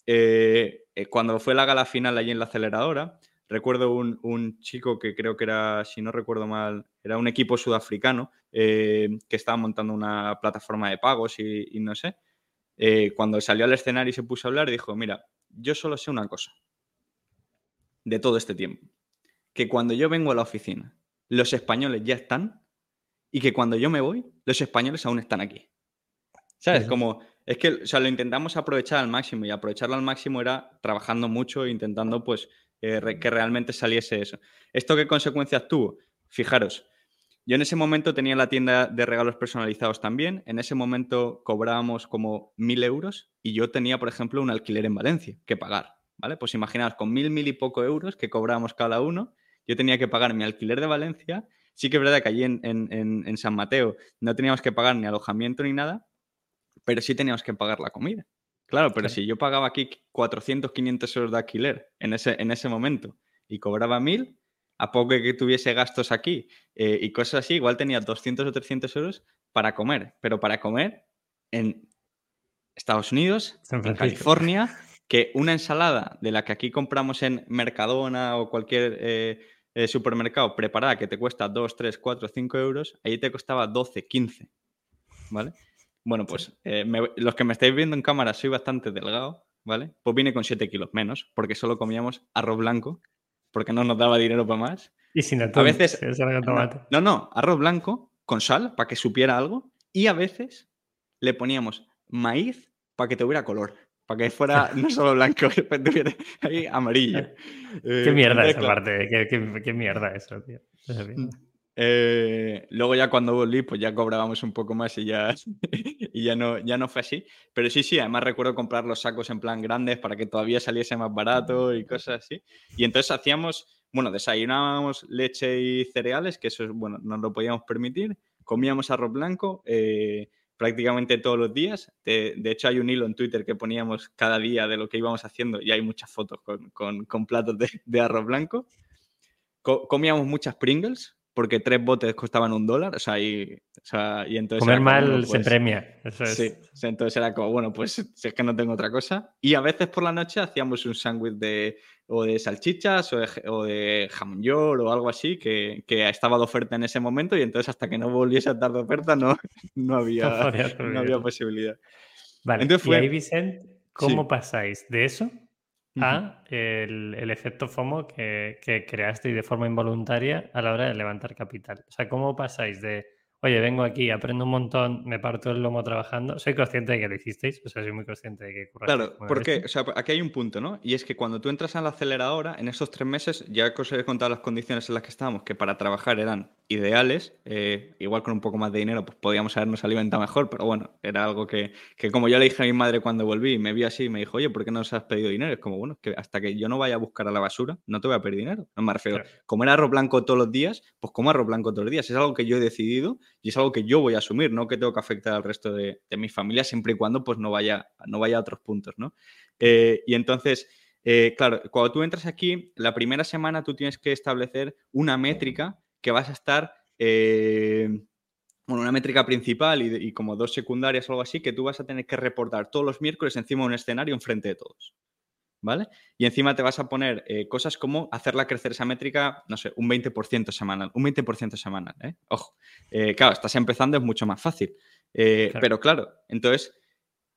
eh, eh, cuando fue la gala final allí en la aceleradora, recuerdo un, chico que creo que era, si no recuerdo mal, era un equipo sudafricano eh, que estaba montando una plataforma de pagos y, y no sé. cuando salió al escenario y se puso a hablar, dijo, mira, yo solo sé una cosa de todo este tiempo. Que cuando yo vengo a la oficina, los españoles ya están y que cuando yo me voy, los españoles aún están aquí. ¿Sabes? Como, es que, o sea, lo intentamos aprovechar al máximo y aprovecharlo al máximo era trabajando mucho e intentando, pues, eh, que realmente saliese eso. ¿Esto qué consecuencias tuvo? Fijaros, yo en ese momento tenía la tienda de regalos personalizados también. En ese momento cobrábamos como mil euros y yo tenía, por ejemplo, un alquiler en Valencia que pagar. ¿Vale? Pues imaginaos, con mil, mil y poco euros que cobrábamos cada uno, yo tenía que pagar mi alquiler de Valencia. Sí que es verdad que allí en, San Mateo no teníamos que pagar ni alojamiento ni nada, pero sí teníamos que pagar la comida. Claro, pero si yo pagaba aquí 400, 500 euros de alquiler en ese, en ese momento y cobraba mil, a poco que tuviese gastos aquí eh, y cosas así, igual tenía 200 o 300 euros para comer, pero para comer en Estados Unidos, en California, que una ensalada de la que aquí compramos en Mercadona o cualquier eh, eh, supermercado preparada que te cuesta 2, 3, 4, 5 euros, ahí te costaba 12, 15. ¿Vale? Bueno, pues eh, los que me estáis viendo en cámara soy bastante delgado, ¿vale? Pues vine con 7 kilos menos, porque solo comíamos arroz blanco, porque no nos daba dinero para más. Y sin atún, A veces. No, no, arroz blanco con sal para que supiera algo. Y a veces le poníamos maíz para que tuviera color. Para que fuera no solo blanco, (laughs) tuviera ahí amarillo. qué mierda esa parte, qué, mierda eso, tío. Mm. Eh, luego ya cuando volví, pues ya cobrábamos un poco más y ya, (laughs) y ya, no, ya no fue así. Pero sí, sí, además recuerdo comprar los sacos en plan grandes para que todavía saliese más barato y cosas así. Y entonces hacíamos, bueno, desayunábamos leche y cereales, que eso, bueno, nos lo podíamos permitir. Comíamos arroz blanco eh, prácticamente todos los días. De, hecho, hay un hilo en Twitter que poníamos cada día de lo que íbamos haciendo y hay muchas fotos con, con, platos de, de, arroz blanco. comíamos muchas Pringles, porque tres botes costaban un dólar, o sea, y, entonces... Comer mal se pues, premia, eso es. Sí, entonces era como, bueno, pues si es que no tengo otra cosa. Y a veces por la noche hacíamos un sándwich de, o de salchichas o de, o de jamón york o algo así, que, estaba de oferta en ese momento y entonces hasta que no volviese a estar de oferta no, (laughs) no, había, no, había posibilidad. Vale, entonces fue... y ahí, Vicente, ¿cómo pasáis de eso a el, efecto FOMO que, que creasteis de forma involuntaria a la hora de levantar capital. O sea, ¿cómo pasáis de oye, vengo aquí, aprendo un montón, me parto el lomo trabajando. Soy consciente de que lo hicisteis, o sea, soy muy consciente de que Claro, porque o sea, aquí hay un punto, ¿no? Y es que cuando tú entras a la aceleradora, en esos tres meses, ya os he contado las condiciones en las que estábamos, que para trabajar eran ideales, eh, igual con un poco más de dinero, pues podíamos habernos alimentado mejor, pero bueno, era algo que, que como yo le dije a mi madre cuando volví, me vi así y me dijo, oye, ¿por qué no nos has pedido dinero? Es como, bueno, que hasta que yo no vaya a buscar a la basura, no te voy a pedir dinero. No me refiero, comer arroz blanco todos los días, pues como arroz blanco todos los días. Es algo que yo he decidido y es algo que yo voy a asumir, no que tengo que afectar al resto de, mi familia, siempre y cuando pues no vaya, no vaya a otros puntos, ¿no? Eh, y entonces, eh, claro, cuando tú entras aquí, la primera semana tú tienes que establecer una métrica que vas a estar, eh, bueno, una métrica principal y, como dos secundarias o algo así, que tú vas a tener que reportar todos los miércoles encima de un escenario enfrente de todos. ¿Vale? Y encima te vas a poner eh, cosas como hacerla crecer esa métrica, no sé, un 20% semanal, un 20% semanal, ¿eh? Ojo, eh, claro, estás empezando, es mucho más fácil. Pero claro, entonces,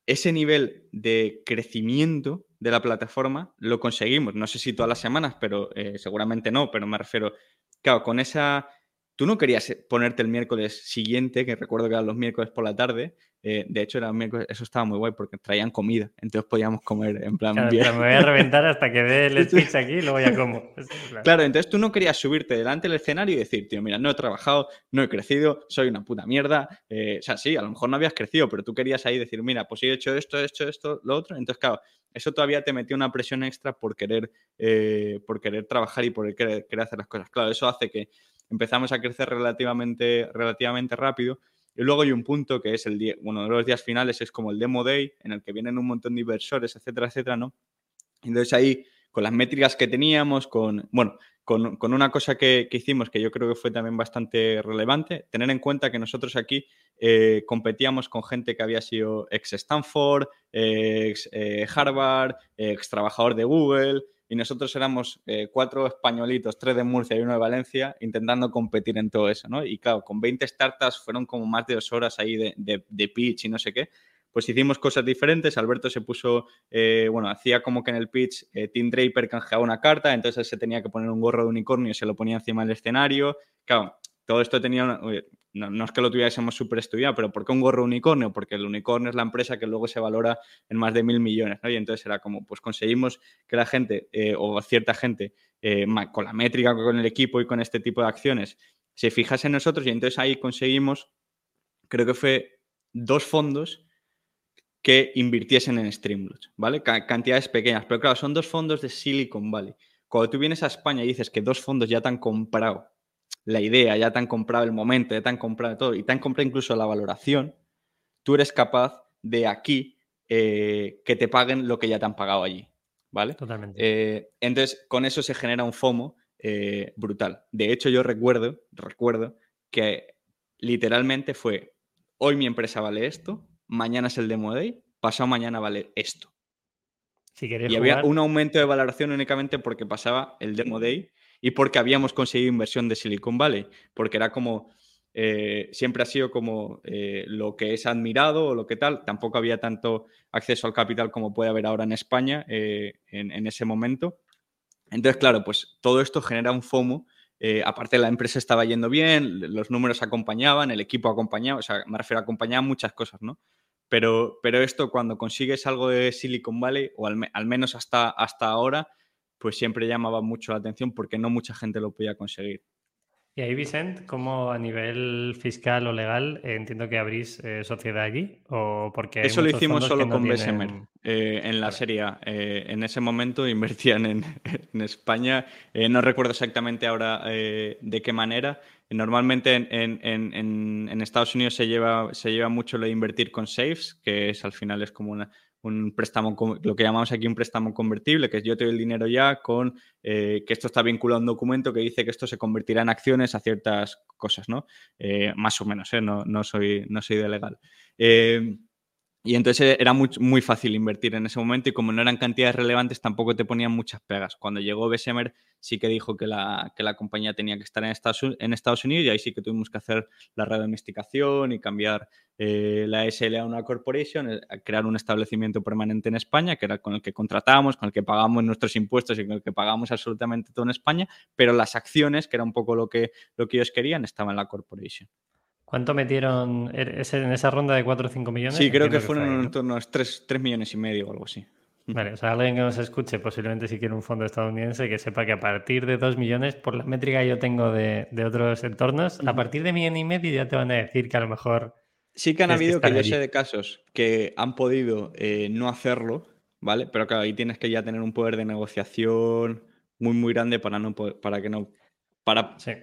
ese nivel de crecimiento de la plataforma lo conseguimos, no sé si todas las semanas, pero seguramente no, pero me refiero, claro, con esa... Tú no querías ponerte el miércoles siguiente, que recuerdo que eran los miércoles por la tarde, eh, de hecho, era eso estaba muy guay porque traían comida, entonces podíamos comer en plan. me voy a reventar hasta que dé el (laughs) speech aquí y luego ya como. Claro. entonces tú no querías subirte delante del escenario y decir, tío, mira, no he trabajado, no he crecido, soy una puta mierda. Eh, o sea, sí, a lo mejor no habías crecido, pero tú querías ahí decir, mira, pues he hecho esto, he hecho esto, lo otro. Entonces, claro, eso todavía te metió una presión extra por querer, eh, por querer trabajar y por querer, querer hacer las cosas. Claro, eso hace que empezamos a crecer relativamente, relativamente rápido y luego hay un punto que es el día, bueno, de los días finales es como el Demo Day, en el que vienen un montón de inversores, etcétera, etcétera, ¿no? Entonces ahí, con las métricas que teníamos, con, bueno, con, una cosa que, hicimos que yo creo que fue también bastante relevante, tener en cuenta que nosotros aquí eh, competíamos con gente que había sido ex Stanford, ex eh, Harvard, ex trabajador de Google, y nosotros éramos eh, cuatro españolitos, tres de Murcia y uno de Valencia, intentando competir en todo eso, ¿no? Y claro, con 20 startups fueron como más de dos horas ahí de, pitch y no sé qué. Pues hicimos cosas diferentes. Alberto se puso, eh, bueno, hacía como que en el pitch eh, Tim Draper canjeaba una carta, entonces se tenía que poner un gorro de unicornio y se lo ponía encima del escenario. Claro, todo esto tenía, una, no, es que lo tuviésemos súper estudiado, pero ¿por qué un gorro unicornio? Porque el unicornio es la empresa que luego se valora en más de mil millones, ¿no? Y entonces era como, pues conseguimos que la gente eh, o cierta gente eh, con la métrica, con el equipo y con este tipo de acciones se fijase en nosotros y entonces ahí conseguimos, creo que fue dos fondos que invirtiesen en Streamlabs, ¿vale? cantidades pequeñas, pero claro, son dos fondos de Silicon Valley. Cuando tú vienes a España y dices que dos fondos ya te han comprado la idea, ya te han comprado el momento, ya te han comprado todo y te han comprado incluso la valoración, tú eres capaz de aquí eh, que te paguen lo que ya te han pagado allí. ¿Vale? Totalmente. Eh, entonces, con eso se genera un FOMO eh, brutal. De hecho, yo recuerdo, recuerdo que literalmente fue, hoy mi empresa vale esto, mañana es el demo day, pasado mañana vale esto. Si y había un aumento de valoración únicamente porque pasaba el demo day y porque habíamos conseguido inversión de Silicon Valley, porque era como, eh, siempre ha sido como eh, lo que es admirado o lo que tal, tampoco había tanto acceso al capital como puede haber ahora en España eh, en, ese momento. Entonces, claro, pues todo esto genera un FOMO. aparte, la empresa estaba yendo bien, los números acompañaban, el equipo acompañaba, o sea, me refiero a acompañar muchas cosas, ¿no? Pero, pero esto cuando consigues algo de Silicon Valley, o al, al menos hasta, hasta ahora, pues siempre llamaba mucho la atención porque no mucha gente lo podía conseguir. Y ahí, Vicent, ¿cómo a nivel fiscal o legal eh, entiendo que abrís eh, sociedad allí? ¿O porque Eso lo hicimos solo con Bessemer eh, en la serie. en ese momento invertían en, (laughs) España. no recuerdo exactamente ahora de qué manera. Normalmente en, en, Estados Unidos se lleva, se lleva mucho lo de invertir con safes, que es al final es como una, un préstamo, lo que llamamos aquí un préstamo convertible, que es yo te doy el dinero ya con eh, que esto está vinculado a un documento que dice que esto se convertirá en acciones a ciertas cosas, ¿no? Eh, más o menos, ¿eh? no, no, soy, no soy de legal. Y entonces era muy, muy, fácil invertir en ese momento y como no eran cantidades relevantes tampoco te ponían muchas pegas. Cuando llegó Bessemer sí que dijo que la, que la compañía tenía que estar en Estados, en Estados, Unidos y ahí sí que tuvimos que hacer la redomesticación y cambiar eh, la SL a una corporation, eh, crear un establecimiento permanente en España que era con el que contratábamos, con el que pagamos nuestros impuestos y con el que pagamos absolutamente todo en España, pero las acciones, que era un poco lo que, lo que ellos querían, estaban en la corporation. ¿Cuánto metieron en esa ronda de 4 o 5 millones? Sí, creo que, fueron en torno a 3, 3 millones y medio o algo así. Vale, o sea, alguien que nos escuche, posiblemente si quiere un fondo estadounidense, que sepa que a partir de 2 millones, por la métrica que yo tengo de, otros entornos, a partir de millón y medio ya te van a decir que a lo mejor. Sí que han habido, que, yo sé de casos que han podido eh, no hacerlo, ¿vale? Pero claro, ahí tienes que ya tener un poder de negociación muy, muy grande para, no, para que no. Para, sí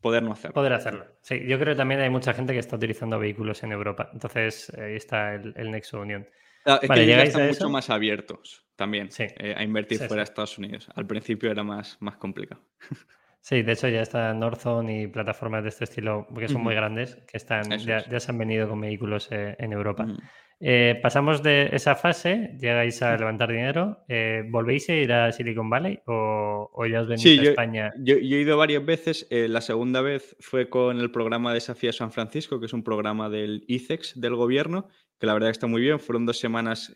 poder no hacerlo. Poder hacerlo. Sí, yo creo que también hay mucha gente que está utilizando vehículos en Europa. Entonces, ahí está el, nexo de unión. Ah, es que ya están mucho más abiertos también eh, a invertir fuera de Estados Unidos. Al principio era más, más complicado. (laughs) Sí, de hecho ya está Northzone y plataformas de este estilo, que son muy grandes, que están ya, se han venido con vehículos eh, en Europa. Eh, pasamos de esa fase, llegáis a levantar dinero, eh, ¿volvéis a ir a Silicon Valley o, ya os venís a España? Yo, he ido varias veces, eh, la segunda vez fue con el programa Desafío San Francisco, que es un programa del ICEX del gobierno, que la verdad está muy bien, fueron dos semanas,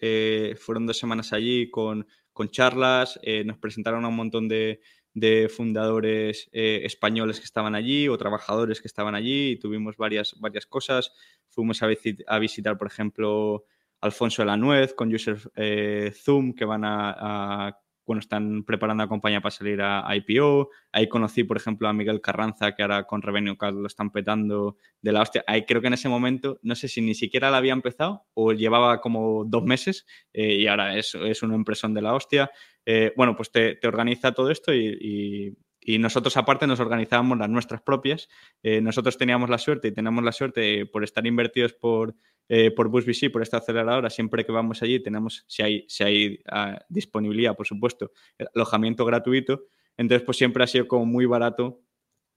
fueron dos semanas allí con, con charlas, nos presentaron a un montón de, de fundadores eh, españoles que estaban allí o trabajadores que estaban allí y tuvimos varias, varias cosas. Fuimos a, a visitar, por ejemplo, Alfonso de la Nuez con User eh, Zoom, que van a, bueno, están preparando la compañía para salir a, IPO. Ahí conocí, por ejemplo, a Miguel Carranza, que ahora con Revenue Card lo están petando de la hostia. Ahí creo que en ese momento, no sé si ni siquiera la había empezado o llevaba como dos meses eh, y ahora es, es una impresión de la hostia. Eh, bueno, pues te, organiza todo esto y, nosotros aparte nos organizábamos las nuestras propias. Eh, nosotros teníamos la suerte y tenemos la suerte por estar invertidos por, eh, por BusBC, por esta aceleradora, siempre que vamos allí tenemos, si hay, si hay ah, disponibilidad, por supuesto, alojamiento gratuito. Entonces, pues siempre ha sido como muy barato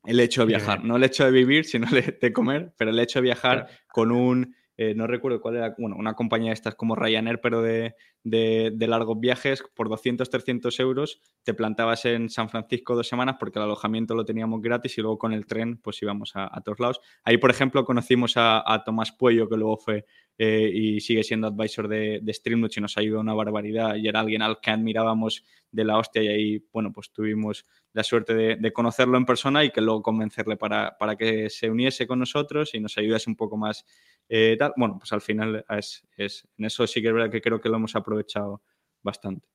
el hecho de viajar, no el hecho de vivir, sino de comer, pero el hecho de viajar con un eh, no recuerdo cuál era, bueno, una compañía de estas como Ryanair, pero de, largos viajes, por 200, 300 euros, te plantabas en San Francisco dos semanas porque el alojamiento lo teníamos gratis y luego con el tren pues íbamos a, todos lados. Ahí, por ejemplo, conocimos a, Tomás Puello, que luego fue eh, y sigue siendo advisor de, de y nos ayudó una barbaridad y era alguien al que admirábamos de la hostia y ahí, bueno, pues tuvimos la suerte de, conocerlo en persona y que luego convencerle para, para, que se uniese con nosotros y nos ayudase un poco más. Eh, tal. Bueno, pues al final es, es, en eso sí que es verdad que creo que lo hemos aprovechado bastante.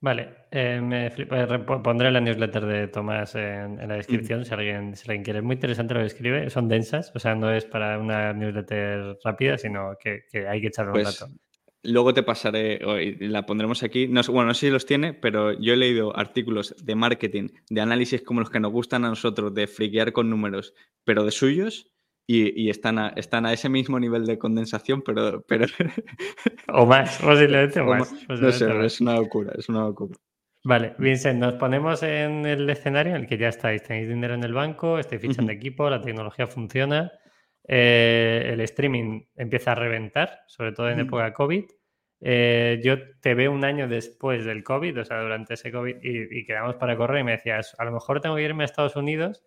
Vale, eh, me eh, pondré la newsletter de Tomás en, la descripción si, alguien, si alguien quiere. Es muy interesante lo que escribe, son densas, o sea, no es para una newsletter rápida, sino que, hay que echarle un pues rato. Luego te pasaré, la pondremos aquí. No, bueno, no sé si los tiene, pero yo he leído artículos de marketing, de análisis como los que nos gustan a nosotros, de friquear con números, pero de suyos, y, están, a, están a ese mismo nivel de condensación, pero... pero (laughs) o más, posiblemente o más. no sé, es una locura, es una locura. Vale, Vincent, nos ponemos en el escenario en el que ya estáis. Tenéis dinero en el banco, estáis fichando equipo, la tecnología funciona. Eh, el streaming empieza a reventar, sobre todo en época COVID. Eh, yo te veo un año después del COVID, o sea, durante ese COVID, y, quedamos para correr y me decías, a lo mejor tengo que irme a Estados Unidos.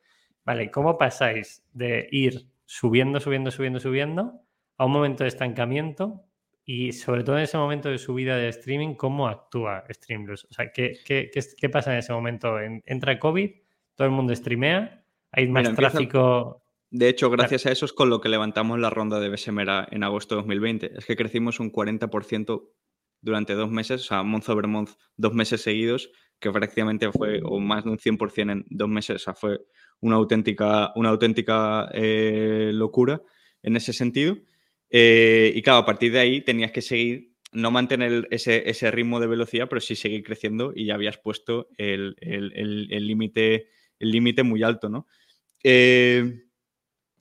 Vale, ¿cómo pasáis de ir subiendo, subiendo, subiendo, subiendo a un momento de estancamiento? Y sobre todo en ese momento de subida de streaming, ¿cómo actúa Streamlabs? O sea, ¿qué, qué, qué, pasa en ese momento? Entra COVID, todo el mundo streamea, hay más tráfico De hecho, gracias a eso es con lo que levantamos la ronda de Besemera en agosto de 2020. Es que crecimos un 40% durante dos meses, o sea, month over month, dos meses seguidos, que prácticamente fue, o más de un 100% en dos meses, o sea, fue una auténtica, una auténtica eh, locura en ese sentido. Eh, y claro, a partir de ahí tenías que seguir, no mantener ese, ese, ritmo de velocidad, pero sí seguir creciendo y ya habías puesto el límite el, límite muy alto, ¿no? Eh,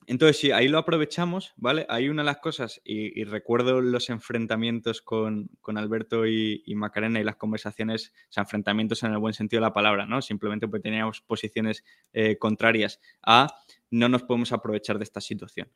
entonces, sí, ahí lo aprovechamos, ¿vale? Hay una de las cosas, y, recuerdo los enfrentamientos con, Alberto y, Macarena y las conversaciones, o sea, enfrentamientos en el buen sentido de la palabra, ¿no? Simplemente porque teníamos posiciones eh, contrarias a no nos podemos aprovechar de esta situación.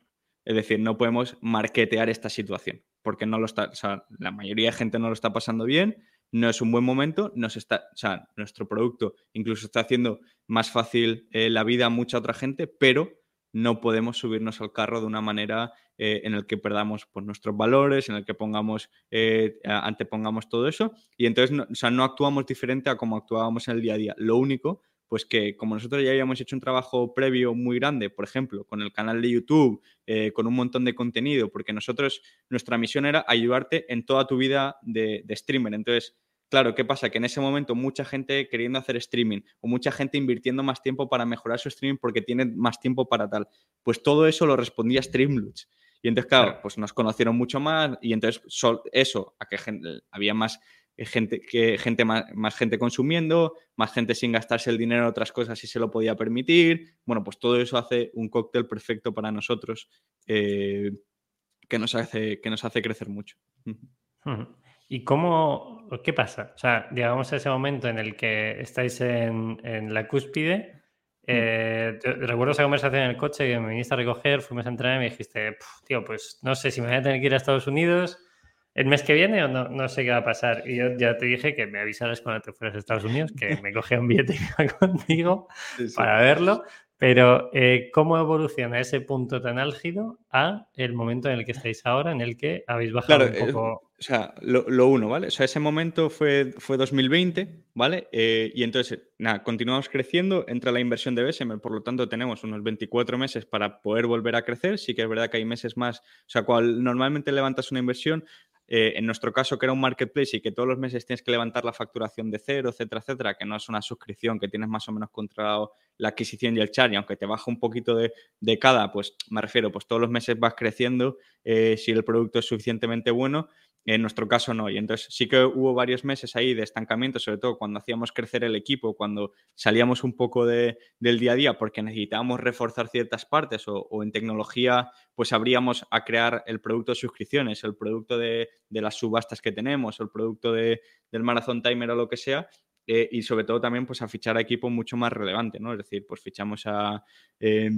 Es decir, no podemos marketear esta situación, porque no lo está, o sea, la mayoría de gente no lo está pasando bien, no es un buen momento, nos está, o sea, nuestro producto incluso está haciendo más fácil eh, la vida a mucha otra gente, pero no podemos subirnos al carro de una manera eh, en el que perdamos pues, nuestros valores, en el que pongamos, eh, antepongamos todo eso. Y entonces no, o sea, no actuamos diferente a como actuábamos en el día a día. Lo único, pues que como nosotros ya habíamos hecho un trabajo previo muy grande, por ejemplo, con el canal de YouTube, eh, con un montón de contenido, porque nosotros, nuestra misión era ayudarte en toda tu vida de, de streamer. Entonces, Claro, ¿qué pasa? Que en ese momento mucha gente queriendo hacer streaming o mucha gente invirtiendo más tiempo para mejorar su streaming porque tiene más tiempo para tal. Pues todo eso lo respondía Streamloots. Y entonces, claro, pues nos conocieron mucho más y entonces eso, a que había más eh, gente, que gente más, gente consumiendo, más gente sin gastarse el dinero en otras cosas si se lo podía permitir. Bueno, pues todo eso hace un cóctel perfecto para nosotros eh, que, nos hace, que nos hace crecer mucho. ¿Y cómo, qué pasa? O sea, llegamos a ese momento en el que estáis en, la cúspide. Mm. Eh, recuerdo esa conversación en el coche que me viniste a recoger, fuimos a entrenar y me dijiste, tío, pues no sé si me voy a tener que ir a Estados Unidos el mes que viene o no, no sé qué va a pasar. Y yo ya te dije que me avisaras cuando te fueras a Estados Unidos, que me cogía un billete (laughs) contigo para verlo. Pero, eh, ¿cómo evoluciona ese punto tan álgido a el momento en el que estáis ahora, en el que habéis bajado un poco? O sea, lo, uno, ¿vale? O sea, ese momento fue, fue 2020, ¿vale? Eh, y entonces, nada, continuamos creciendo, entra la inversión de BSM, por lo tanto tenemos unos 24 meses para poder volver a crecer. Sí que es verdad que hay meses más, o sea, cual normalmente levantas una inversión, eh, en nuestro caso, que era un marketplace y que todos los meses tienes que levantar la facturación de cero, etcétera, etcétera, que no es una suscripción, que tienes más o menos controlado la adquisición y el char, y aunque te baja un poquito de, cada, pues me refiero, pues todos los meses vas creciendo eh, si el producto es suficientemente bueno en nuestro caso no. Y entonces sí que hubo varios meses ahí de estancamiento, sobre todo cuando hacíamos crecer el equipo, cuando salíamos un poco de, del día a día porque necesitábamos reforzar ciertas partes o, en tecnología pues abríamos a crear el producto de suscripciones, el producto de, las subastas que tenemos, el producto de, del Marathon Timer o lo que sea. Eh, y sobre todo también pues a fichar a equipo mucho más relevante, ¿no? Es decir, pues fichamos a... Eh,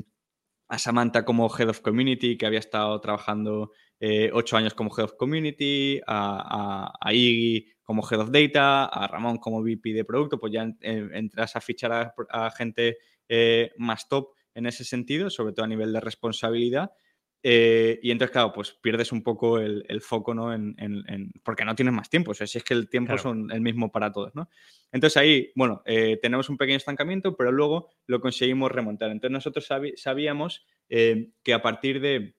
a Samantha como Head of Community, que había estado trabajando eh, ocho años como Head of Community, a, Iggy como Head of Data, a Ramón como VP de producto, pues ya entras a fichar a, gente eh, más top en ese sentido, sobre todo a nivel de responsabilidad. Eh, y entonces, claro, pues pierdes un poco el, foco, ¿no? En, porque no tienes más tiempo. O sea, si es que el tiempo es el mismo para todos, ¿no? Entonces ahí, bueno, tenemos un pequeño estancamiento, pero luego lo conseguimos remontar. Entonces nosotros sabíamos que a partir de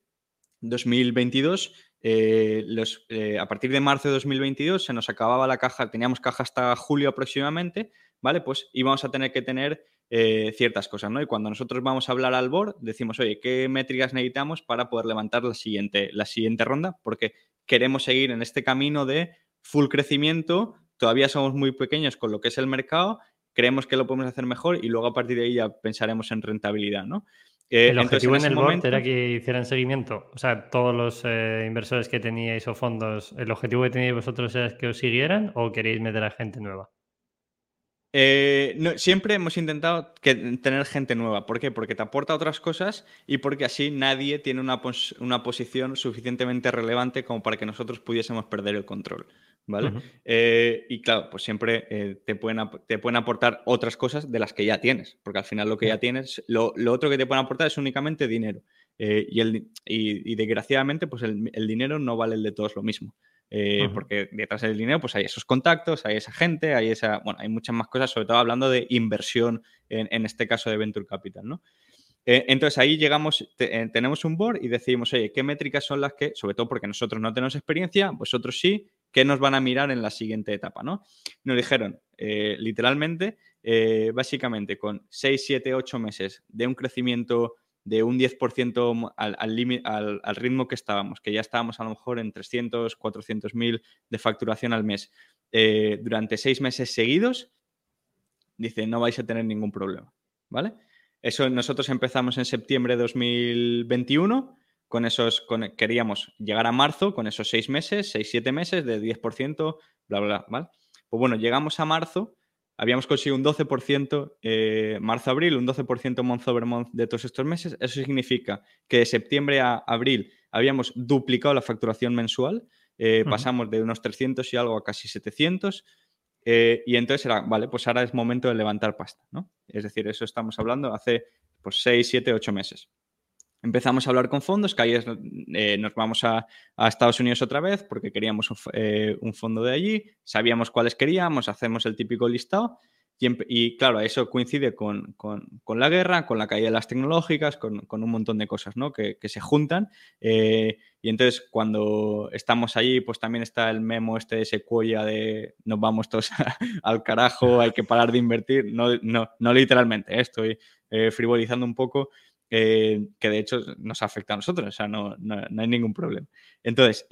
2022, eh, los, eh, a partir de marzo de 2022 se nos acababa la caja, teníamos caja hasta julio aproximadamente, ¿vale? Pues íbamos a tener que tener eh, ciertas cosas, ¿no? Y cuando nosotros vamos a hablar al board, decimos, oye, ¿qué métricas necesitamos para poder levantar la siguiente, la siguiente ronda? Porque queremos seguir en este camino de full crecimiento, todavía somos muy pequeños con lo que es el mercado, creemos que lo podemos hacer mejor y luego a partir de ahí ya pensaremos en rentabilidad, ¿no? Eh, el objetivo en, el board era que hicieran seguimiento. O sea, todos los eh, inversores que teníais o fondos, ¿el objetivo que teníais vosotros era que os siguieran o queréis meter a gente nueva? Eh, siempre hemos intentado tener gente nueva. ¿Por qué? Porque te aporta otras cosas y porque así nadie tiene una, una posición suficientemente relevante como para que nosotros pudiésemos perder el control. ¿vale? Eh, y claro, pues siempre eh, te, pueden, te pueden aportar otras cosas de las que ya tienes, porque al final lo que ya tienes, lo, otro que te pueden aportar es únicamente dinero. Y, el, y, desgraciadamente, pues el, dinero no vale el de todos lo mismo. Porque detrás del dinero, pues hay esos contactos, hay esa gente, hay esa, bueno, hay muchas más cosas, sobre todo hablando de inversión, en, en este caso de Venture Capital, ¿no? Eh, entonces ahí llegamos, eh, tenemos un board y decidimos, oye, ¿qué métricas son las que, sobre todo porque nosotros no tenemos experiencia, vosotros sí, ¿qué nos van a mirar en la siguiente etapa? ¿no? Nos dijeron, eh, literalmente, básicamente con 6, 7, 8 meses de un crecimiento de un 10% al, al, ritmo que estábamos, que ya estábamos a lo mejor en 300, 400 mil de facturación al mes, durante seis meses seguidos, dice, no vais a tener ningún problema, ¿vale? Eso nosotros empezamos en septiembre de 2021. Con esos, queríamos llegar a marzo con esos seis meses, seis, siete meses de 10%, bla, bla, bla. Pues bueno, llegamos a marzo, habíamos conseguido un 12%, eh, marzo-abril, un 12% month over month de todos estos meses. Eso significa que de septiembre a abril habíamos duplicado la facturación mensual, eh, pasamos de unos 300 y algo a casi 700. Eh, y entonces era, vale, pues ahora es momento de levantar pasta, ¿no? Es decir, eso estamos hablando hace pues 6, 7, 8 meses. Empezamos a hablar con fondos, que eh, nos vamos a, Estados Unidos otra vez porque queríamos eh, un fondo de allí, sabíamos cuáles queríamos, hacemos el típico listado y, claro, eso coincide con, la guerra, con la caída de las tecnológicas, con, un montón de cosas ¿no? que, se juntan. Eh, y entonces, cuando estamos allí, pues también está el memo este de Sequoia de nos vamos todos (laughs) al carajo, hay que parar de invertir. No, no, no literalmente, ¿eh? estoy eh, frivolizando un poco. Que de hecho nos afecta a nosotros, o sea, no, no hay ningún problema. Entonces,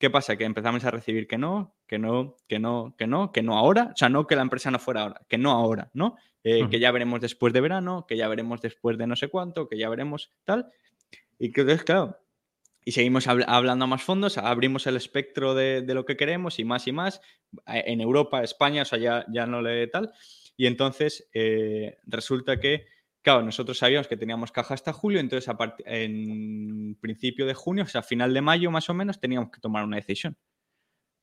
¿Qué pasa? Que empezamos a recibir que no, que no, que no, que no, que no ahora. O sea, no que la empresa no fuera ahora, que no ahora, ¿no? Eh, que ya veremos después de verano, que ya veremos después de no sé cuánto, que ya veremos tal. Y que entonces, claro, y seguimos hablando a más fondos, abrimos el espectro de, lo que queremos y más y más. En Europa, España, o sea, ya, ya no le tal. Y entonces eh, resulta que Claro, nosotros sabíamos que teníamos caja hasta julio, entonces a en principio de junio, o sea, final de mayo más o menos, teníamos que tomar una decisión.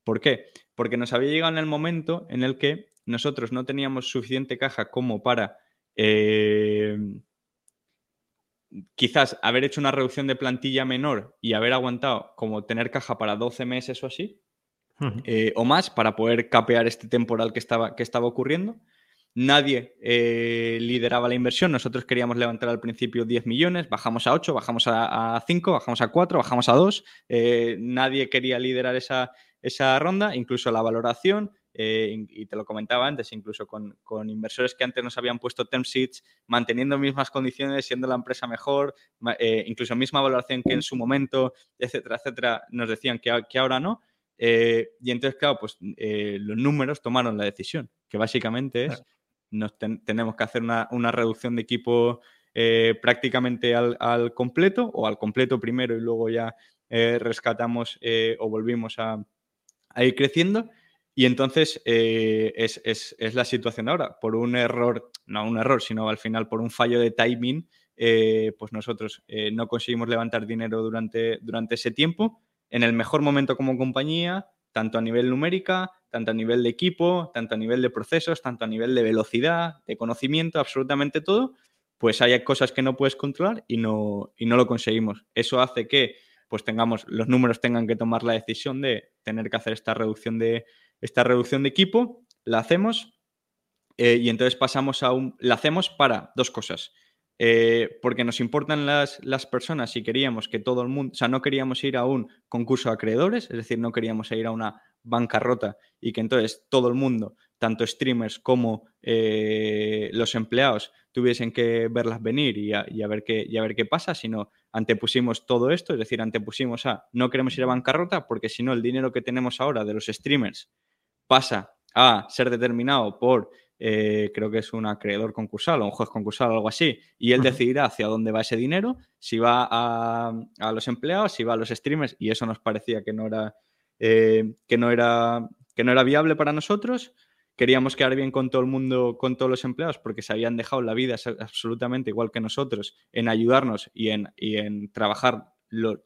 ¿Por qué? Porque nos había llegado en el momento en el que nosotros no teníamos suficiente caja como para eh, quizás haber hecho una reducción de plantilla menor y haber aguantado como tener caja para 12 meses o así, eh, o más, para poder capear este temporal que estaba, que estaba ocurriendo nadie eh, lideraba la inversión. Nosotros queríamos levantar al principio 10 millones, bajamos a 8, bajamos a, 5, bajamos a 4, bajamos a 2. Eh, nadie quería liderar esa, esa ronda, incluso la valoración. Eh, y te lo comentaba antes, incluso con, inversores que antes nos habían puesto term sheets, manteniendo mismas condiciones, siendo la empresa mejor, incluso misma valoración que en su momento, etcétera, etcétera, nos decían que ahora no. y entonces, claro, pues los números tomaron la decisión, que básicamente es nos tenemos que hacer una, reducción de equipo eh, prácticamente al, completo o al completo primero y luego ya eh, rescatamos eh, o volvimos a, ir creciendo. Y entonces es, es, la situación ahora. Por un error, no un error, sino al final por un fallo de timing, pues nosotros no conseguimos levantar dinero durante, durante ese tiempo. En el mejor momento como compañía, tanto a nivel numérica, tanto a nivel de equipo, tanto a nivel de procesos, tanto a nivel de velocidad, de conocimiento, absolutamente todo, pues hay cosas que no puedes controlar y no, y no lo conseguimos. Eso hace que pues tengamos, los números tengan que tomar la decisión de tener que hacer esta reducción de, esta reducción de equipo, la hacemos eh, y entonces pasamos a un, la hacemos para dos cosas. Eh, porque nos importan las, las, personas y queríamos que todo el mundo, o sea, no queríamos ir a un concurso de acreedores, es decir, no queríamos ir a una bancarrota y que entonces todo el mundo, tanto streamers como eh, los empleados, tuviesen que verlas venir y a, ver qué, y a ver qué pasa, sino antepusimos todo esto, es decir, antepusimos a no queremos ir a bancarrota porque si no el dinero que tenemos ahora de los streamers pasa a ser determinado por eh, creo que es un acreedor concursal o un juez concursal o algo así, y él decidirá hacia dónde va ese dinero, si va a, los empleados, si va a los streamers, y eso nos parecía que no era, eh, que no era, que no era viable para nosotros. Queríamos quedar bien con todo el mundo, con todos los empleados, porque se habían dejado la vida absolutamente igual que nosotros en ayudarnos y en, en trabajar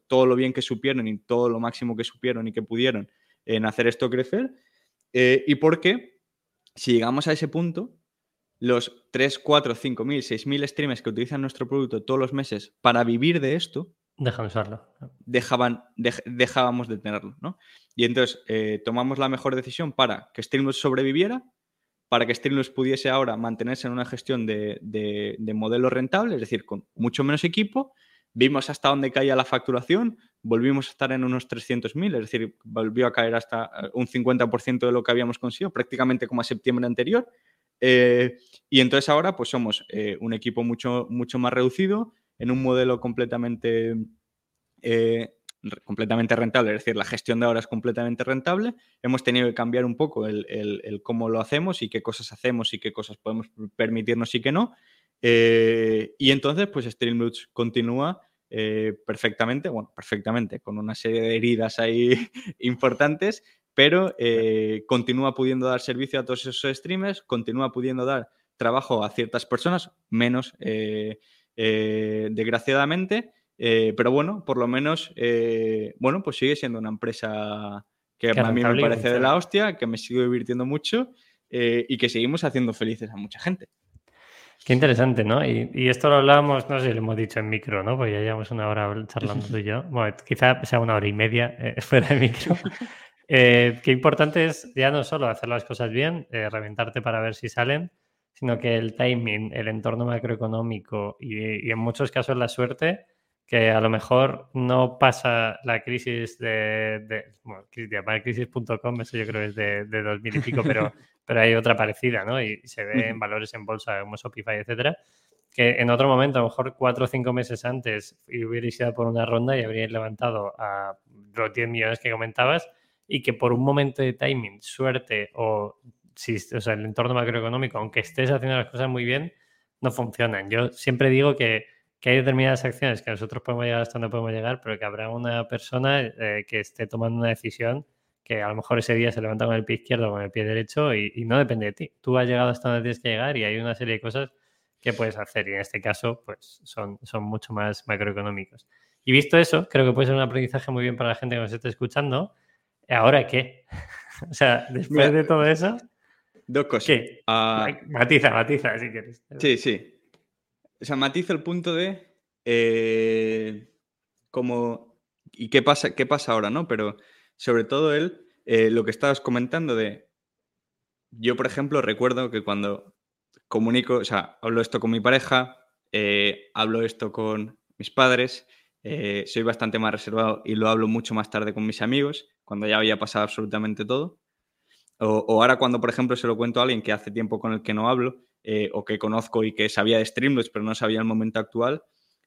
todo lo bien que supieron y todo lo máximo que supieron y que pudieron en hacer esto crecer. Eh, y porque si llegamos a ese punto, los 3, 4, 5 mil, 6 mil streamers que utilizan nuestro producto todos los meses para vivir de esto, Dejan usarlo. Dejaban, dejábamos de tenerlo, ¿no? Y entonces eh, tomamos la mejor decisión para que Streamlabs sobreviviera, para que Streamlabs pudiese ahora mantenerse en una gestión de, modelo rentable, es decir, con mucho menos equipo. Vimos hasta dónde caía la facturación, volvimos a estar en unos 300.000, es decir, volvió a caer hasta eh, un 50% de lo que habíamos conseguido, prácticamente como a septiembre anterior. Eh, y entonces ahora pues somos un equipo mucho, mucho más reducido, en un modelo completamente completamente rentable, es decir, la gestión de ahora es completamente rentable. Hemos tenido que cambiar un poco el, cómo lo hacemos y qué cosas hacemos y qué cosas podemos permitirnos y qué no. Eh, y entonces, pues Streamlabs continúa eh, perfectamente, bueno, perfectamente, con una serie de heridas ahí (laughs) importantes, pero eh, continúa pudiendo dar servicio a todos esos streamers, continúa pudiendo dar trabajo a ciertas personas, menos desgraciadamente, eh, pero bueno, por lo menos, eh, bueno, pues sigue siendo una empresa que a mí me parece de la hostia, que me sigo divirtiendo mucho eh, y que seguimos haciendo felices a mucha gente. Qué interesante, ¿no? Y, esto lo hablábamos, no sé si lo hemos dicho en micro, ¿no? Pues ya llevamos una hora charlando tú y yo. Bueno, quizá sea una hora y media (laughs) fuera de micro. (laughs) qué importante es ya no solo hacer las cosas bien, reventarte para ver si salen, sino que el timing, el entorno macroeconómico y, y en muchos casos la suerte que a lo mejor no pasa la crisis de, bueno, crisis.com, eso yo creo es de, de 2000 y pico, pero, (laughs) pero hay otra parecida, ¿no? Y se ve en valores en bolsa como Shopify, etcétera, que en otro momento, a lo mejor cuatro o cinco meses antes, hubierais ido por una ronda y habríais levantado a los 10 millones que comentabas y que por un momento de timing, suerte o, si, o sea, el entorno macroeconómico, aunque estés haciendo las cosas muy bien, no funcionan. Yo siempre digo que que hay determinadas acciones que nosotros podemos llegar hasta donde podemos llegar, pero que habrá una persona eh, que esté tomando una decisión que a lo mejor ese día se levanta con el pie izquierdo o con el pie derecho y, no depende de ti. Tú has llegado hasta donde tienes que llegar y hay una serie de cosas que puedes hacer y en este caso pues son, son mucho más macroeconómicos. Y visto eso, creo que puede ser un aprendizaje muy bien para la gente que nos esté escuchando. ¿Ahora qué? (laughs) o sea, después de todo eso... Dos cosas. ¿Qué? Ah, matiza, matiza, si quieres. Sí, sí. O sea, matiza el punto de eh, como y qué pasa, qué pasa ahora, ¿no? Pero sobre todo él, eh, lo que estabas comentando de yo, por ejemplo, recuerdo que cuando comunico, o sea, hablo esto con mi pareja, eh, hablo esto con mis padres, soy bastante más reservado y lo hablo mucho más tarde con mis amigos, cuando ya había pasado absolutamente todo. O, o, ahora cuando, por ejemplo, se lo cuento a alguien que hace tiempo con el que no hablo, eh, o que conozco y que sabía de Streamlabs, pero no sabía el momento actual,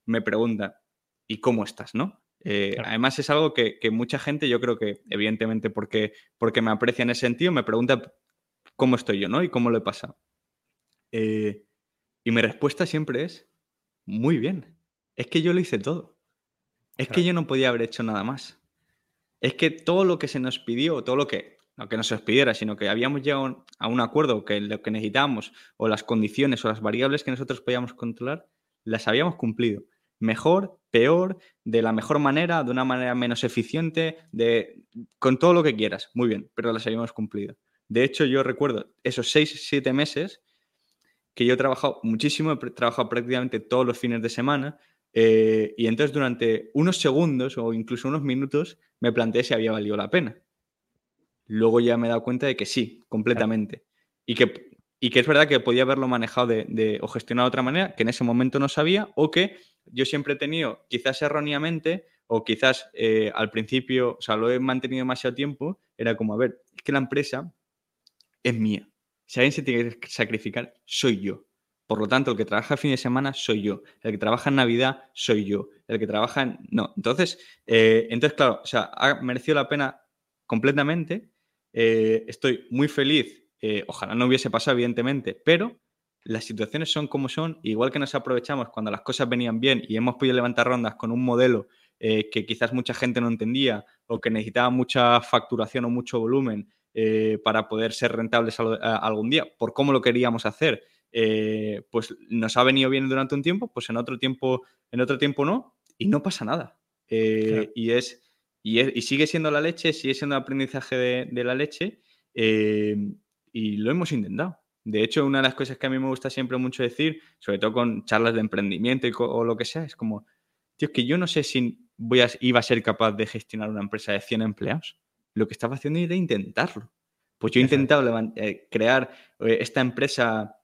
me pregunta, ¿y cómo estás? ¿no? Eh, además es algo que, mucha gente, yo creo que evidentemente porque, porque me aprecia en ese sentido, me pregunta cómo estoy yo, ¿no? Y cómo lo he pasado. Eh, y mi respuesta siempre es, muy bien. Es que yo lo hice todo. Es que yo no podía haber hecho nada más. Es que todo lo que se nos pidió, todo lo que no que no se os pidiera, sino que habíamos llegado a un acuerdo que lo que necesitábamos o las condiciones o las variables que nosotros podíamos controlar, las habíamos cumplido. Mejor, peor, de la mejor manera, de una manera menos eficiente, de, con todo lo que quieras. Muy bien, pero las habíamos cumplido. De hecho, yo recuerdo esos seis, siete meses que yo he trabajado muchísimo, he trabajado prácticamente todos los fines de semana, eh, y entonces durante unos segundos o incluso unos minutos me planteé si había valido la pena luego ya me he dado cuenta de que sí, completamente. Y, que, y que es verdad que podía haberlo manejado de, o gestionado de otra manera, que en ese momento no sabía, o que yo siempre he tenido, quizás erróneamente, o quizás eh, al principio, o sea, lo he mantenido demasiado tiempo, era como, a ver, es que la empresa es mía. Si alguien se tiene que sacrificar, soy yo. Por lo tanto, el que trabaja el fin de semana soy yo. El que trabaja en Navidad soy yo. El que trabaja en... No. Entonces, eh, entonces claro, o sea, ha merecido la pena completamente eh, estoy muy feliz, eh, ojalá no hubiese pasado, evidentemente, pero las situaciones son como son, igual que nos aprovechamos cuando las cosas venían bien y hemos podido levantar rondas con un modelo eh, que quizás mucha gente no entendía o que necesitaba mucha facturación o mucho volumen para poder ser rentables algún día, por cómo lo queríamos hacer, pues nos ha venido bien durante un tiempo, pues en otro tiempo, en otro tiempo no, y no pasa nada. Y es y, sigue siendo la leche, sigue siendo el aprendizaje de, la leche eh, y lo hemos intentado. De hecho, una de las cosas que a mí me gusta siempre mucho decir, sobre todo con charlas de emprendimiento o lo que sea, es como, tío, que yo no sé si voy a, iba a ser capaz de gestionar una empresa de 100 empleados. Lo que estaba haciendo era intentarlo. Pues yo he intentado eh, crear eh, esta empresa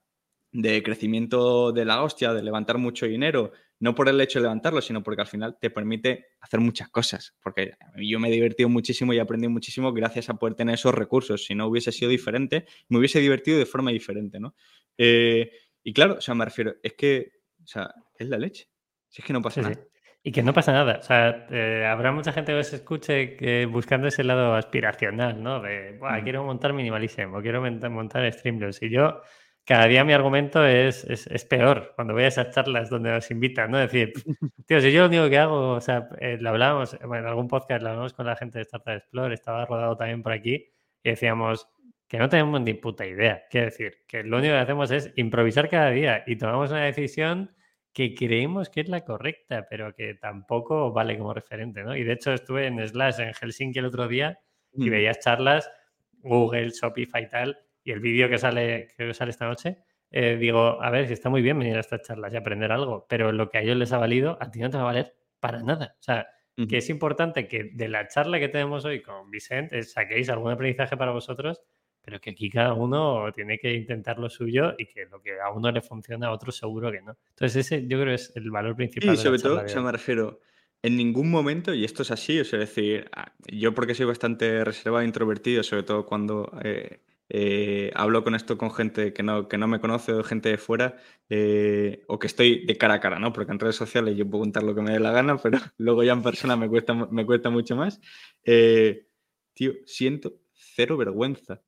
de crecimiento de la hostia, de levantar mucho dinero, no por el hecho de levantarlo, sino porque al final te permite hacer muchas cosas. Porque yo me he divertido muchísimo y he aprendido muchísimo gracias a poder tener esos recursos. Si no hubiese sido diferente, me hubiese divertido de forma diferente, ¿no? Eh, y claro, o sea, me refiero, es que, o sea, es la leche. Si es que no pasa nada. Y que no pasa nada. O sea, eh, habrá mucha gente que se escuche que buscando ese lado aspiracional, ¿no? De, mm. quiero montar minimalism o quiero montar Streamlabs. Y yo, cada día mi argumento es, es, peor cuando voy a esas charlas donde nos invitan, ¿no? Decir, (laughs) tío, si yo lo único que hago, o sea, eh, lo hablábamos, en algún podcast lo hablamos con la gente de Startup Explore, estaba rodado también por aquí, y decíamos que no tenemos ni puta idea. Quiero decir, que lo único que hacemos es improvisar cada día y tomamos una decisión que creemos que es la correcta, pero que tampoco vale como referente, ¿no? Y de hecho estuve en Slash en Helsinki el otro día y mm. veías charlas, Google, Shopify y tal, y el vídeo que sale, que sale esta noche, eh, digo, a ver, si está muy bien venir a estas charlas y aprender algo, pero lo que a ellos les ha valido, a ti no te va a valer para nada. O sea, que es importante que de la charla que tenemos hoy con Vicente saquéis algún aprendizaje para vosotros pero que aquí cada uno tiene que intentar lo suyo y que lo que a uno le funciona a otro seguro que no. Entonces ese yo creo es el valor principal. Y sobre todo, se me refiero, en ningún momento, y esto es así, o sea, decir, ah, yo porque soy bastante reservado e introvertido, sobre todo cuando eh, eh, hablo con esto con gente que no, que no me conoce o gente de fuera, eh, o que estoy de cara a cara, ¿no? Porque en redes sociales yo puedo contar lo que me dé la gana, pero (laughs) luego ya en persona me cuesta, me cuesta mucho más. tío, siento cero vergüenza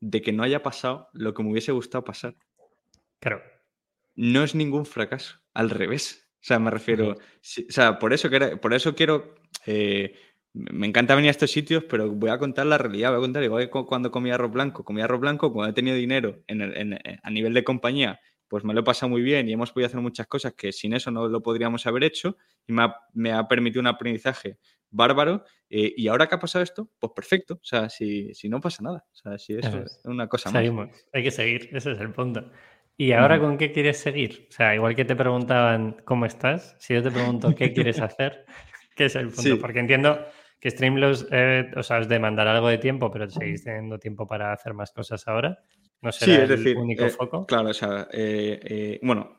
de que no haya pasado lo que me hubiese gustado pasar. Claro. No es ningún fracaso, al revés. O sea, me refiero, o sea, por eso, por eso quiero, eh, me encanta venir a estos sitios, pero voy a contar la realidad, voy a contar, igual que cuando comí arroz blanco, comí arroz blanco, cuando he tenido dinero a nivel de compañía, pues me lo he pasado muy bien y hemos podido hacer muchas cosas que sin eso no lo podríamos haber hecho y me ha, me ha permitido un aprendizaje bárbaro. Eh, y ahora que ha pasado esto, pues perfecto. O sea, si, si no pasa nada. O sea, si eso es una cosa Seguimos. Hay que seguir, ese es el punto. ¿Y ahora con qué quieres seguir? O sea, igual que te preguntaban cómo estás, si yo te pregunto qué quieres (laughs) hacer, ¿qué es el punto? Porque entiendo que Streamlabs, eh, o sea, os demandar algo de tiempo, pero seguís teniendo tiempo para hacer más cosas ahora. No será el único eh, foco. Claro, o sea, bueno,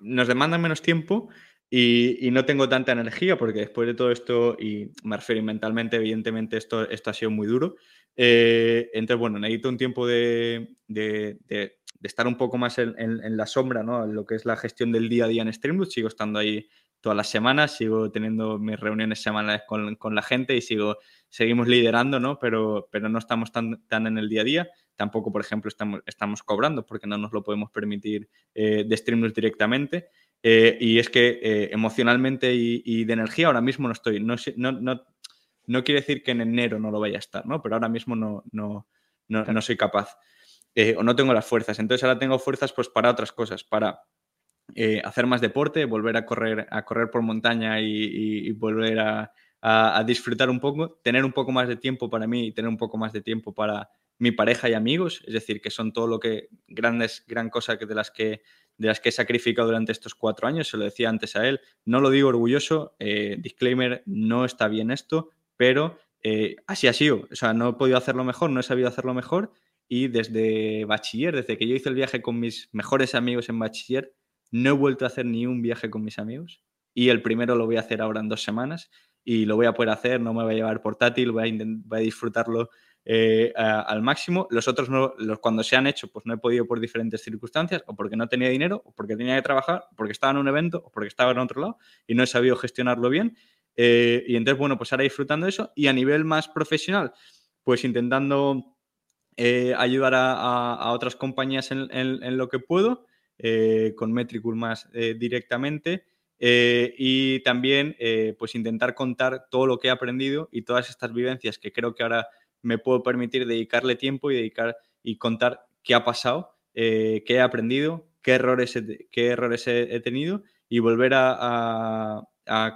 nos demandan menos tiempo, y, no tengo tanta energía porque después de todo esto, y me refiero mentalmente, evidentemente esto, esto ha sido muy duro. Eh, entonces, bueno, necesito un tiempo de, de, de, estar un poco más en, en, la sombra, ¿no? Lo que es la gestión del día a día en Streamwood. Sigo estando ahí todas las semanas, sigo teniendo mis reuniones semanales con, con la gente y sigo, seguimos liderando, ¿no? Pero, pero no estamos tan, tan en el día a día. Tampoco, por ejemplo, estamos, estamos cobrando porque no nos lo podemos permitir eh, de Streamwood directamente. Eh, y es que eh, emocionalmente y, de energía ahora mismo no estoy. No, no, no, quiere decir que en enero no lo vaya a estar, ¿no? Pero ahora mismo no, no, no, soy capaz. Eh, o no tengo las fuerzas. Entonces ahora tengo fuerzas pues para otras cosas, para hacer más deporte, volver a correr, a correr por montaña y, volver a, a, disfrutar un poco, tener un poco más de tiempo para mí y tener un poco más de tiempo para mi pareja y amigos, es decir, que son todo lo que grandes, gran cosa que de las que de las que he sacrificado durante estos cuatro años, se lo decía antes a él, no lo digo orgulloso, eh, disclaimer, no está bien esto, pero eh, así ha sido, o sea, no he podido hacerlo mejor, no he sabido hacerlo mejor y desde bachiller, desde que yo hice el viaje con mis mejores amigos en bachiller, no he vuelto a hacer ni un viaje con mis amigos y el primero lo voy a hacer ahora en dos semanas y lo voy a poder hacer, no me voy a llevar portátil, voy a, disfrutarlo eh, al máximo. Los otros, no, los, cuando se han hecho, pues no he podido por diferentes circunstancias, o porque no tenía dinero, o porque tenía que trabajar, o porque estaba en un evento, o porque estaba en otro lado y no he sabido gestionarlo bien. Eh, y entonces, bueno, pues ahora disfrutando eso. Y a nivel más profesional, pues intentando eh, ayudar a, otras compañías en, lo que puedo, con Metricool más directamente. y también pues intentar contar todo lo que he aprendido y todas estas vivencias que creo que ahora me puedo permitir dedicarle tiempo y dedicar y contar qué ha pasado, eh, qué he aprendido, qué errores he, qué errores he, tenido y volver a,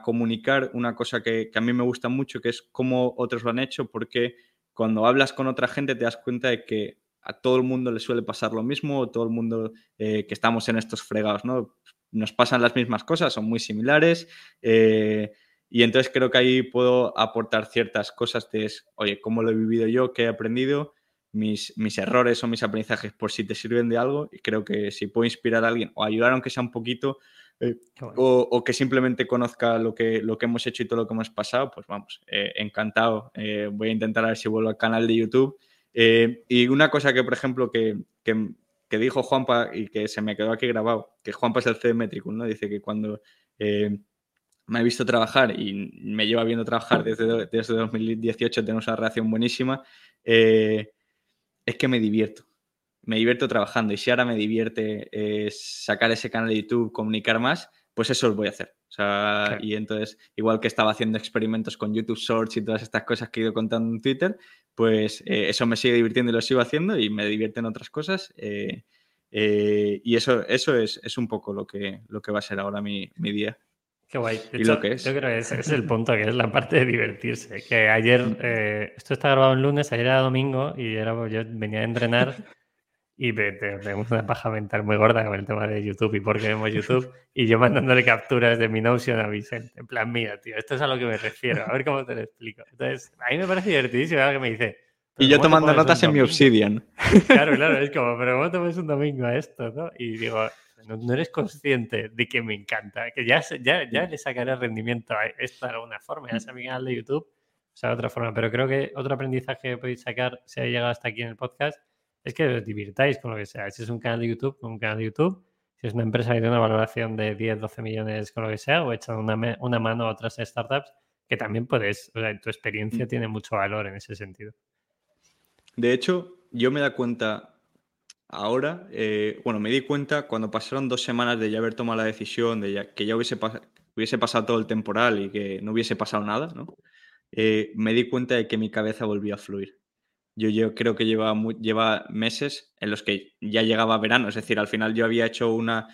comunicar una cosa que, a mí me gusta mucho, que es cómo otros lo han hecho, porque cuando hablas con otra gente te das cuenta de que a todo el mundo le suele pasar lo mismo, o todo el mundo eh, que estamos en estos fregados, ¿no? Nos pasan las mismas cosas, son muy similares. Eh, y entonces creo que ahí puedo aportar ciertas cosas de, oye, cómo lo he vivido yo, qué he aprendido, mis, mis errores o mis aprendizajes por si te sirven de algo. Y creo que si puedo inspirar a alguien o ayudar aunque sea un poquito, eh, o, que simplemente conozca lo que, lo que hemos hecho y todo lo que hemos pasado, pues vamos, eh, encantado. Eh, voy a intentar a ver si vuelvo al canal de YouTube. Y una cosa que, por ejemplo, que, que, dijo Juanpa y que se me quedó aquí grabado, que Juanpa es el CD Metricum, ¿no? Dice que cuando me ha visto trabajar y me lleva viendo trabajar desde, desde 2018, tenemos una relación buenísima, es que me divierto me divierto trabajando y si ahora me divierte eh, sacar ese canal de YouTube, comunicar más, pues eso lo voy a hacer. O sea, y entonces, igual que estaba haciendo experimentos con YouTube Shorts y todas estas cosas que he ido contando en Twitter, pues eh, eso me sigue divirtiendo y lo sigo haciendo y me divierten otras cosas. Eh, y eso, eso es, es, un poco lo que, lo que va a ser ahora mi, mi día. Qué guay. y lo que es. Yo creo que ese es el punto, que es la parte de divertirse. Que ayer, mm. esto está grabado en lunes, ayer era domingo y era, yo venía a entrenar y tenemos una paja mental muy gorda con el tema de YouTube y por qué vemos YouTube. (laughs) Y yo mandándole capturas de mi Notion a Vicente. En plan, mira, tío, esto es a lo que me refiero. A ver cómo te lo explico. Entonces, a mí me parece divertidísimo que me dice. Y yo tomando notas en mi Obsidian. (laughs) Claro, claro, es como, pero ¿cómo tomas un domingo a esto? ¿no? Y digo, no, eres consciente de que me encanta, que ya, ya, ya le sacaré rendimiento a esto de alguna forma, ya sea mi canal de YouTube, o sea, de otra forma. Pero creo que otro aprendizaje que podéis sacar, si ha llegado hasta aquí en el podcast, es que os divirtáis con lo que sea. Si es un canal de YouTube, un canal de YouTube. Si es una empresa que tiene una valoración de 10, 12 millones con lo que sea, o echando una, una mano a otras startups, que también puedes, o sea, tu experiencia mm. tiene mucho valor en ese sentido. De hecho, yo me da cuenta ahora, eh, bueno, me di cuenta cuando pasaron dos semanas de ya haber tomado la decisión, de que ya hubiese, hubiese pasado todo el temporal y que no hubiese pasado nada, ¿no? Eh, me di cuenta de que mi cabeza volvía a fluir yo, creo que lleva, lleva meses en los que ya llegaba verano, es decir, al final yo había hecho una,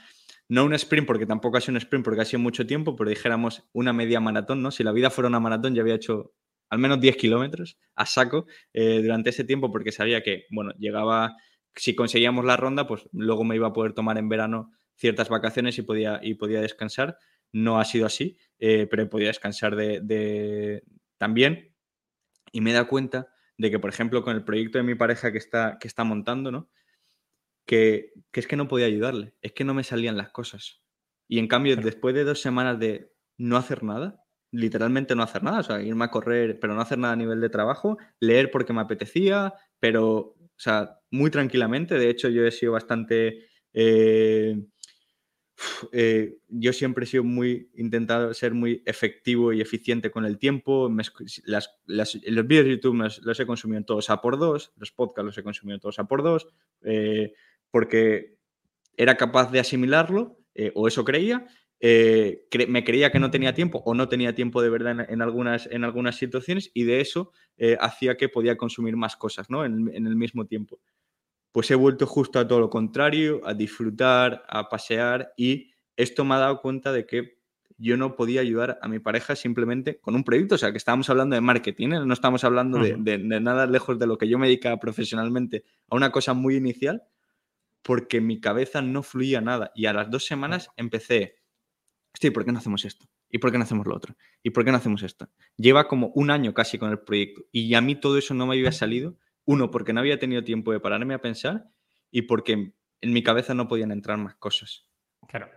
no un sprint, porque tampoco ha sido un sprint, porque ha sido mucho tiempo, pero dijéramos una media maratón, ¿no? Si la vida fuera una maratón, ya había hecho al menos 10 kilómetros a saco eh, durante ese tiempo, porque sabía que, bueno, llegaba, si conseguíamos la ronda, pues luego me iba a poder tomar en verano ciertas vacaciones y podía, y podía descansar. No ha sido así, eh, pero podía descansar de, de, también. Y me da cuenta de que, por ejemplo, con el proyecto de mi pareja que está, que está montando, ¿no? Que, es que no podía ayudarle, es que no me salían las cosas. Y en cambio, después de dos semanas de no hacer nada, literalmente no hacer nada, o sea, irme a correr, pero no hacer nada a nivel de trabajo, leer porque me apetecía, pero, o sea, muy tranquilamente. De hecho, yo he sido bastante eh, eh, yo siempre he sido muy, intentado ser muy efectivo y eficiente con el tiempo. las, los vídeos de YouTube los, he consumido todos a por dos, los podcasts los he consumido todos a por dos, eh, porque era capaz de asimilarlo, eh, o eso creía. me creía que no tenía tiempo o no tenía tiempo de verdad en, algunas, en algunas situaciones y de eso hacía que podía consumir más cosas ¿no? en, en el mismo tiempo pues he vuelto justo a todo lo contrario, a disfrutar, a pasear y esto me ha dado cuenta de que yo no podía ayudar a mi pareja simplemente con un proyecto, o sea, que estábamos hablando de marketing, ¿eh? no estamos hablando de, nada lejos de lo que yo me dedicaba profesionalmente a una cosa muy inicial, porque mi cabeza no fluía nada y a las dos semanas empecé, sí, ¿por qué no hacemos esto? ¿Y por qué no hacemos lo otro? ¿Y por qué no hacemos esto? Lleva como un año casi con el proyecto y a mí todo eso no me había salido uno, porque no había tenido tiempo de pararme a pensar y porque en mi cabeza no podían entrar más cosas. Claro.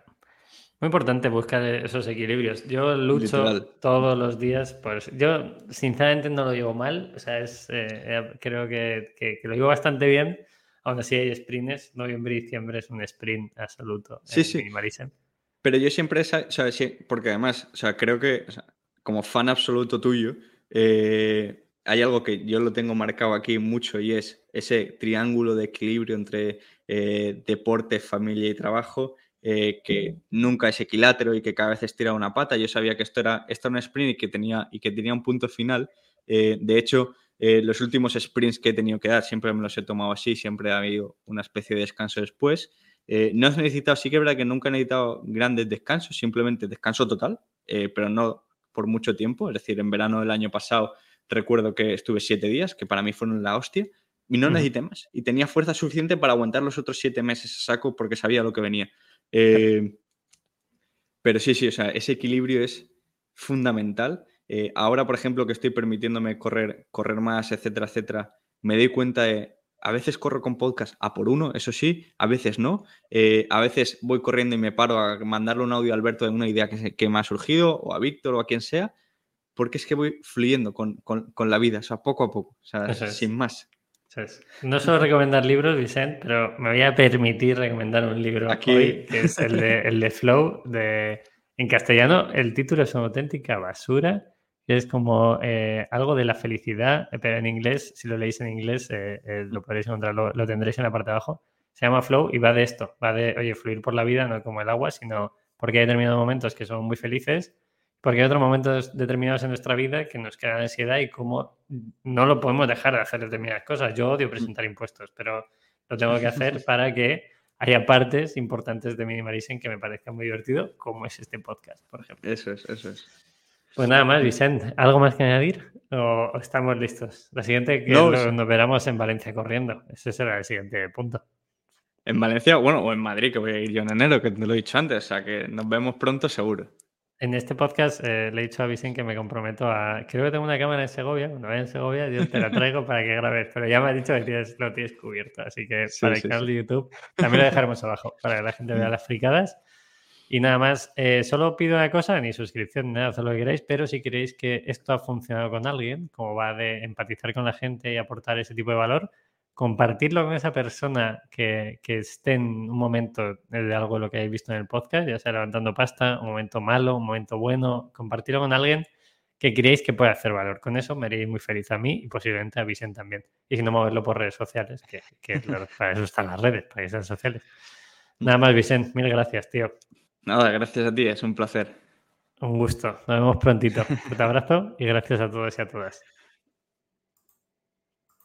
Muy importante buscar esos equilibrios. Yo lucho todos los días. Pues yo, sinceramente, no lo llevo mal. O sea, es, eh, eh, creo que, lo llevo bastante bien. Aún así, hay sprints. Noviembre y diciembre es un sprint absoluto. Sí, sí. Pero yo siempre, o sea, porque además, o sea, creo que como fan absoluto tuyo, eh, hay algo que yo lo tengo marcado aquí mucho y es ese triángulo de equilibrio entre eh, deporte, familia y trabajo, eh, que nunca es equilátero y que cada vez estira una pata. Yo sabía que esto era, esto era un sprint y que tenía, y que tenía un punto final. Eh, de hecho, los últimos sprints que he tenido que dar siempre me los he tomado así, siempre ha habido una especie de descanso después. no he necesitado, sí que es verdad que nunca he necesitado grandes descansos, simplemente descanso total, pero no por mucho tiempo. Es decir, en verano del año pasado recuerdo que estuve siete días, que para mí fueron la hostia, y no necesité más. Y tenía fuerza suficiente para aguantar los otros siete meses a saco porque sabía lo que venía. Eh, pero sí, sí, o sea, ese equilibrio es fundamental. Eh, ahora, por ejemplo, que estoy permitiéndome correr, correr más, etcétera, etcétera, me doy cuenta de a veces corro con podcast a por uno, eso sí, a veces no. Eh, a veces voy corriendo y me paro a mandarle un audio a Alberto de una idea que, que me ha surgido, o a Víctor o a quien sea, porque es que voy fluyendo con, la vida, o sea, poco a poco, o sea, sin más. No suelo recomendar libros, Vicente, pero me voy a permitir recomendar un libro Aquí... hoy, que es el de, el de Flow, de, en castellano. El título es una auténtica basura es como eh, algo de la felicidad, pero en inglés, si lo leéis en inglés, eh, eh, lo podréis encontrar, lo, tendréis en la parte de abajo. Se llama Flow y va de esto, va de, oye, fluir por la vida, no como el agua, sino porque hay determinados momentos que son muy felices, porque hay otros momentos determinados en nuestra vida que nos crean ansiedad y cómo no lo podemos dejar de hacer determinadas cosas. Yo odio presentar impuestos, pero lo tengo que hacer (laughs) para que haya partes importantes de Minimalism que me parezcan muy divertido, como es este podcast, por ejemplo. Eso es, eso es. Pues nada más, Vicente. ¿Algo más que añadir? ¿O estamos listos? La siguiente que nos veremos en Valencia corriendo. Ese será el siguiente punto. En Valencia, bueno, o en Madrid, que voy a ir yo en enero, que te lo he dicho antes. O sea, que nos vemos pronto seguro. En este podcast eh, le he dicho a Vicente que me comprometo a. Creo que tengo una cámara en Segovia. Cuando vaya en Segovia, yo te la (laughs) traigo para que grabes. Pero ya me ha dicho que lo tienes cubierto. Así que para el canal de YouTube también lo (laughs) dejaremos abajo para que la gente vea las fricadas. Y nada más, eh, solo pido una cosa, ni suscripción, ni nada, haz lo que queráis, pero si queréis que esto ha funcionado con alguien, como va de empatizar con la gente y aportar ese tipo de valor, compartirlo con esa persona que, que esté en un momento de algo de lo que hayáis visto en el podcast, ya sea levantando pasta, un momento malo, un momento bueno, compartirlo con alguien que creéis que puede hacer valor. Con eso me haréis muy feliz a mí y posiblemente a Vicente también. Y si no, moverlo por redes sociales, que, que para eso están las redes, para que sean sociales. Nada más, Vicente, mil gracias, tío. Nada, gracias a ti, es un placer. Un gusto. Nos vemos prontito. Un abrazo y gracias a todos y a todas.